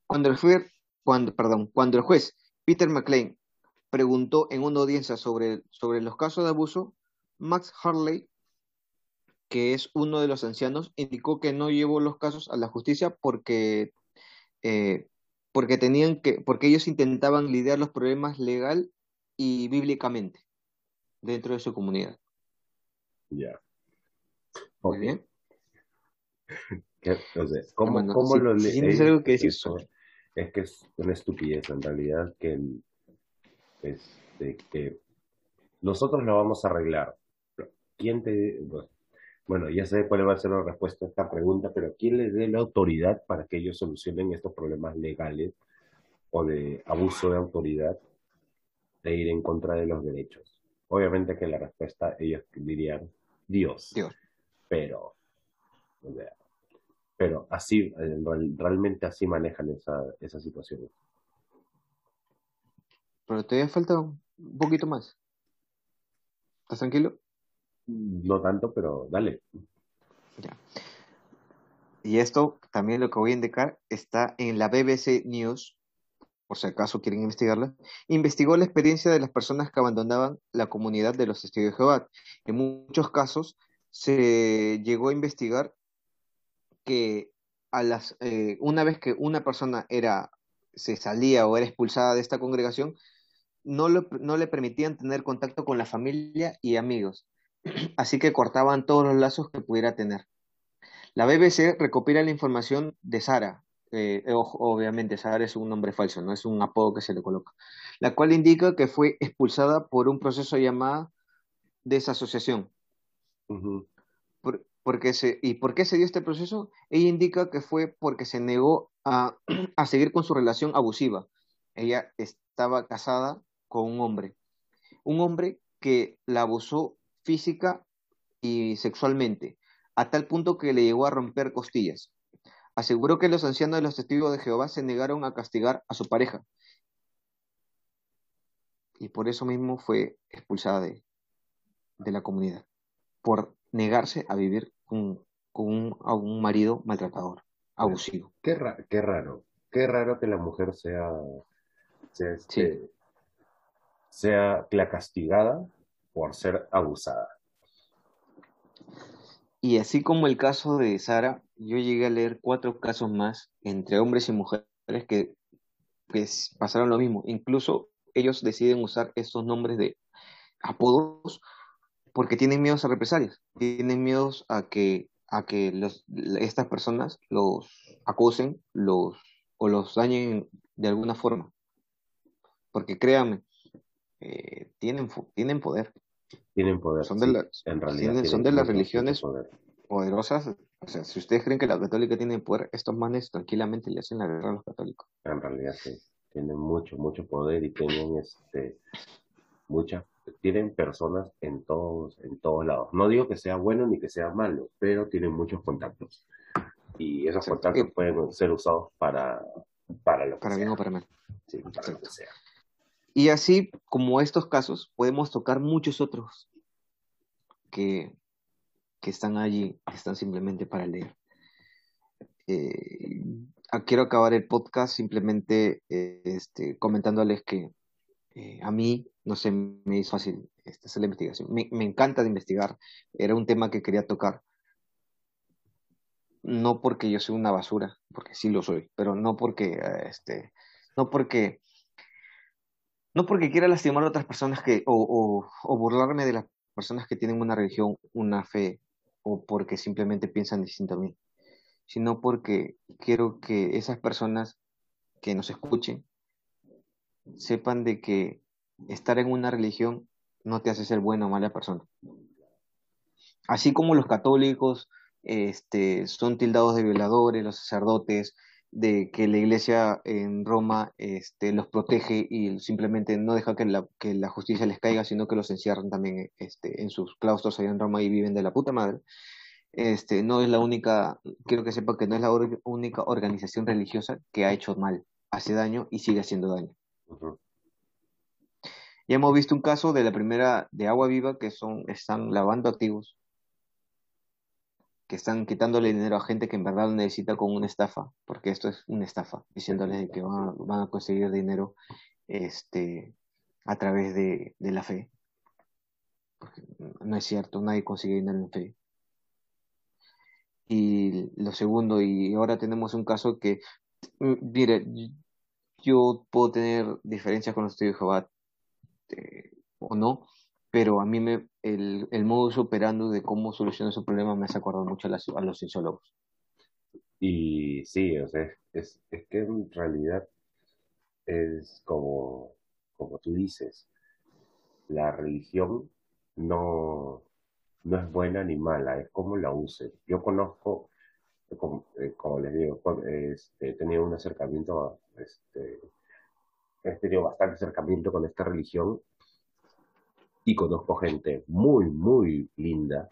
Cuando el, juez, cuando, perdón, cuando el juez Peter McLean preguntó en una audiencia sobre, sobre los casos de abuso, Max Harley, que es uno de los ancianos, indicó que no llevó los casos a la justicia porque, eh, porque, tenían que, porque ellos intentaban lidiar los problemas legal y bíblicamente dentro de su comunidad. Ya. Muy bien. <laughs> Entonces, ¿cómo, cómo lo lees? algo que decir sobre es que es una estupidez en realidad que, este, que nosotros lo vamos a arreglar. ¿Quién te.? Bueno, ya sé cuál va a ser la respuesta a esta pregunta, pero ¿quién les dé la autoridad para que ellos solucionen estos problemas legales o de abuso de autoridad de ir en contra de los derechos? Obviamente que la respuesta ellos dirían Dios. Dios. Pero, pero así, eh, realmente así manejan esa, esa situación. Pero te falta un poquito más. ¿Estás tranquilo? No tanto, pero dale. Ya. Y esto también lo que voy a indicar está en la BBC News, por si acaso quieren investigarla. Investigó la experiencia de las personas que abandonaban la comunidad de los testigos de Jehová. En muchos casos se llegó a investigar que a las, eh, una vez que una persona era, se salía o era expulsada de esta congregación, no, no le permitían tener contacto con la familia y amigos, <clears throat> así que cortaban todos los lazos que pudiera tener. La BBC recopila la información de Sara, eh, obviamente Sara es un nombre falso, no es un apodo que se le coloca, la cual indica que fue expulsada por un proceso llamado desasociación. Porque se, ¿Y por qué se dio este proceso? Ella indica que fue porque se negó <clears throat> a, seguir con su relación abusiva. Ella estaba casada con un hombre. Un hombre que la abusó física y sexualmente, a tal punto que le llegó a romper costillas. Aseguró que los ancianos de los testigos de Jehová se negaron a castigar a su pareja. Y por eso mismo fue expulsada de, de la comunidad, por negarse a vivir con, un, a un marido maltratador, abusivo. Qué, qué raro, qué raro que la mujer sea, sea, este, sea la castigada por ser abusada. Y así como el caso de Sara, yo llegué a leer cuatro casos más entre hombres y mujeres que pues, pasaron lo mismo. Incluso ellos deciden usar estos nombres de apodos porque tienen miedos a represalias, tienen miedos a que, a que los, estas personas los acusen los, o los dañen de alguna forma. Porque créanme, eh, tienen, tienen poder. Tienen poder. Son de, en realidad son de las religiones poderosas. O sea, si ustedes creen que la católica tiene poder, estos manes tranquilamente le hacen la guerra a los católicos. En realidad sí, tienen mucho, mucho poder y tienen este, mucha tienen personas en todos, en todos lados. No digo que sea bueno ni que sea malo, pero tienen muchos contactos. Y esos contactos pueden ser usados para, para lo que para bien o para mal. Sí, para lo que sea. Y así como estos casos, podemos tocar muchos otros que, que están allí, que están simplemente para leer. Eh, quiero acabar el podcast simplemente eh, este, comentándoles que eh, a mí no sé, me hizo fácil este, hacer la investigación. Me, encanta de investigar, era un tema que quería tocar. No porque yo soy una basura, porque sí lo soy, pero no porque, este, no porque, no porque quiera lastimar a otras personas que, o, o, burlarme de, la, personas que tienen una religión, una fe, o porque simplemente piensan distinto a mí, sino porque quiero que esas personas que nos escuchen sepan de que estar en una religión no te hace ser buena o mala persona. Así como los católicos este, son tildados de violadores, los sacerdotes, de que la iglesia en Roma este, los protege y simplemente no deja que la, que la justicia les caiga, sino que los encierran también este, en sus claustros allá en Roma y viven de la puta madre. Este, no es la única, quiero que sepa que no es la única organización religiosa que ha hecho mal, hace daño y sigue haciendo daño. Ya hemos visto un caso de la primera de Agua Viva que son, están lavando activos que están quitándole dinero a gente que en verdad lo necesita con una estafa, porque esto es una estafa, diciéndoles que van a, conseguir dinero este, a través de, la fe. No es cierto, nadie consigue dinero en fe. Y lo segundo, y ahora tenemos un caso que, mm, mire, yo puedo tener diferencias con los estudios de Jehová eh, o no, pero a mí me, el, el modus operando de cómo solucionar su problema me hace acordar mucho a, a los cienciólogos. Y sí, o sea, es, es que en realidad es como, como tú dices, la religión no, no es buena ni mala, es como la use. Yo conozco, como, eh, les digo, este, he tenido un acercamiento, este, he tenido bastante acercamiento con esta religión y conozco gente muy, muy linda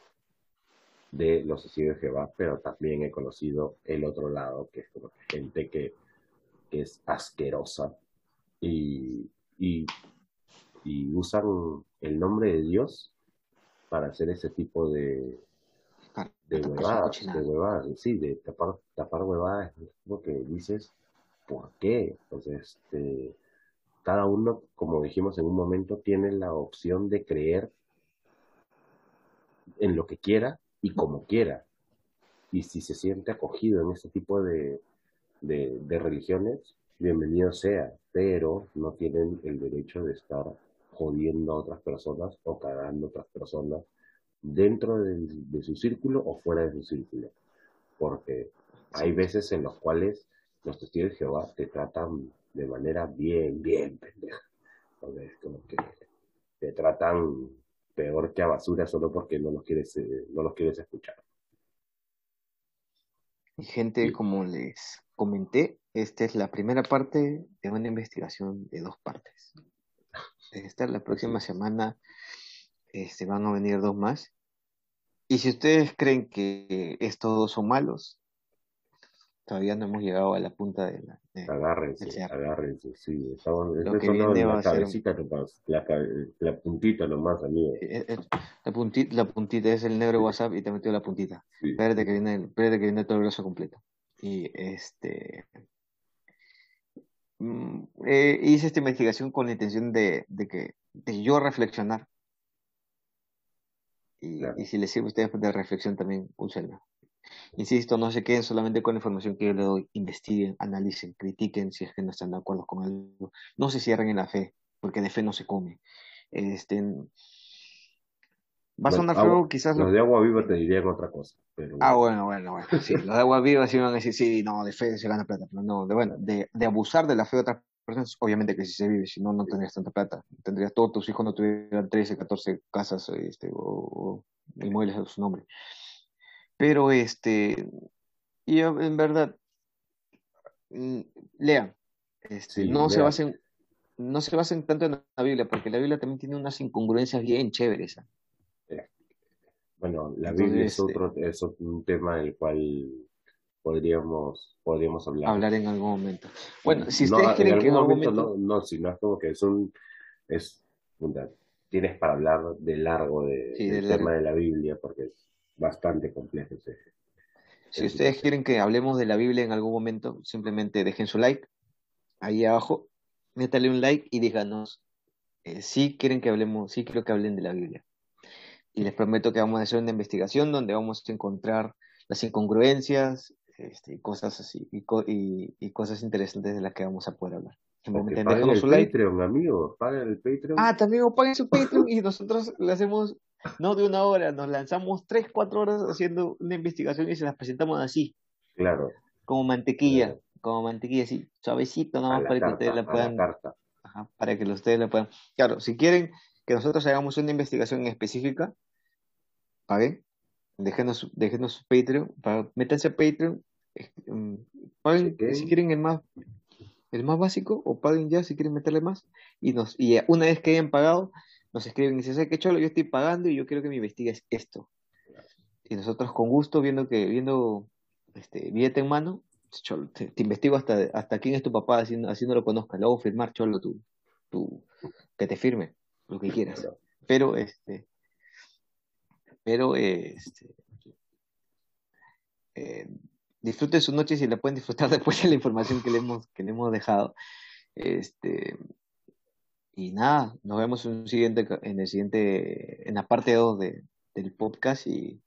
de los testigos de Jehová, pero también he conocido el otro lado, que es como gente que, es asquerosa y, y, usan el nombre de Dios para hacer ese tipo de, de huevadas, de huevadas, sí, de tapar, tapar huevadas, es lo que dices, ¿por qué? Entonces, este, cada uno, como dijimos en un momento, tiene la opción de creer en lo que quiera y como quiera. Y si se siente acogido en ese tipo de, de, religiones, bienvenido sea, pero no tienen el derecho de estar jodiendo a otras personas o cagando a otras personas dentro de, de, su círculo o fuera de su círculo. Porque hay veces en los cuales los testigos de Jehová te tratan de manera bien, bien pendeja. Entonces, como que te tratan peor que a basura solo porque no los quieres, eh, no los quieres escuchar. Y gente, como les comenté, esta es la primera parte de una investigación de dos partes. Esta la próxima semana este, van a venir dos más. Y si ustedes creen que estos dos son malos, todavía no hemos llegado a la punta de la. agárrense, agárrense, sí. Estamos, Lo que viene va la cabecita nomás, la, la, puntita nomás, amigo. Eh, eh, la, puntita, la puntita es el negro WhatsApp y te metió la puntita. Espérate que viene, espérate que viene todo el brazo completo. Y este. Mm, eh, hice esta investigación con la intención de, de que de yo reflexionar. Y, y si les sirve a ustedes de reflexión también, úsenla. Insisto, no se queden solamente con la información que yo les doy, investiguen, analicen, critiquen si es que no están de acuerdo con algo. No se cierren en la fe, porque de fe no se come. Este, va a sonar feo, quizás. Los de agua viva te dirían otra cosa. Pero... Ah, bueno, bueno, bueno. Sí, los de agua viva sí van a decir, sí, no, de fe se gana plata. Pero no, de, bueno, de, de abusar de la fe de otras personas, obviamente que si se vive, si no, no tendrías tanta plata. Tendrías todos tus hijos, no tuvieran 13, 14 casas este, o, o inmuebles a su nombre. Pero este, yo en verdad, mm, lean, este, no se basen, no se basen tanto en la Biblia, porque la Biblia también tiene unas incongruencias bien chéveres. ¿ah? Bueno, la Biblia es otro, es un tema del cual podríamos, podríamos hablar. Hablar en algún momento. Bueno, si ustedes quieren que en algún momento, No, no, sino es como que es un, es, tienes para hablar de largo de, del tema de la Biblia, porque bastante complejo Si ustedes quieren que hablemos de la Biblia en algún momento, simplemente dejen su like ahí abajo, métale un like y díganos eh, si quieren que hablemos, si quiero que hablen de la Biblia. Y les prometo que vamos a hacer una investigación donde vamos a encontrar las incongruencias este, y cosas así, y, y, cosas interesantes de las que vamos a poder hablar. Simplemente el su Patreon, like. amigo, paguen el Patreon. Ah, también paguen su Patreon y nosotros le hacemos no de una hora, nos lanzamos tres, cuatro horas haciendo una investigación y se las presentamos así. Claro. Como mantequilla, como mantequilla, así, suavecito, nomás para que ustedes la puedan. para que ustedes la puedan. Claro, si quieren que nosotros hagamos una investigación específica, paguen, déjenos, déjenos su Patreon, para, métanse a Patreon, mm, paguen, si quieren el más el más básico o paguen ya si quieren meterle más y nos y una vez que hayan pagado nos escriben y dicen, ¿sabes qué cholo? Yo estoy pagando y yo quiero que me investigues esto. Y nosotros con gusto, viendo que, viendo este, billete en mano, cholo, te, investigo hasta, hasta quién es tu papá, así, así no lo conozcas, luego firmar, cholo, tú, tú, que te firme, lo que quieras. Pero, este, pero, este, eh, disfruten su noche si la pueden disfrutar <laughs> después de la información que le hemos, que le hemos dejado. Este, y nada, nos vemos en, siguiente, en el siguiente, en la parte 2 del podcast y,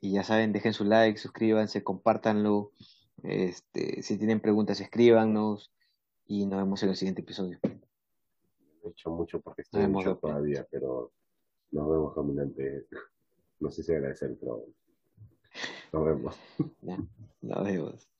y ya saben, dejen su like, suscríbanse, compártanlo. Este, si tienen preguntas, escríbanos y nos vemos en el siguiente episodio. he hecho mucho porque estoy mucho todavía, pero nos vemos caminante. No sé si agradecer, pero nos vemos. nos vemos.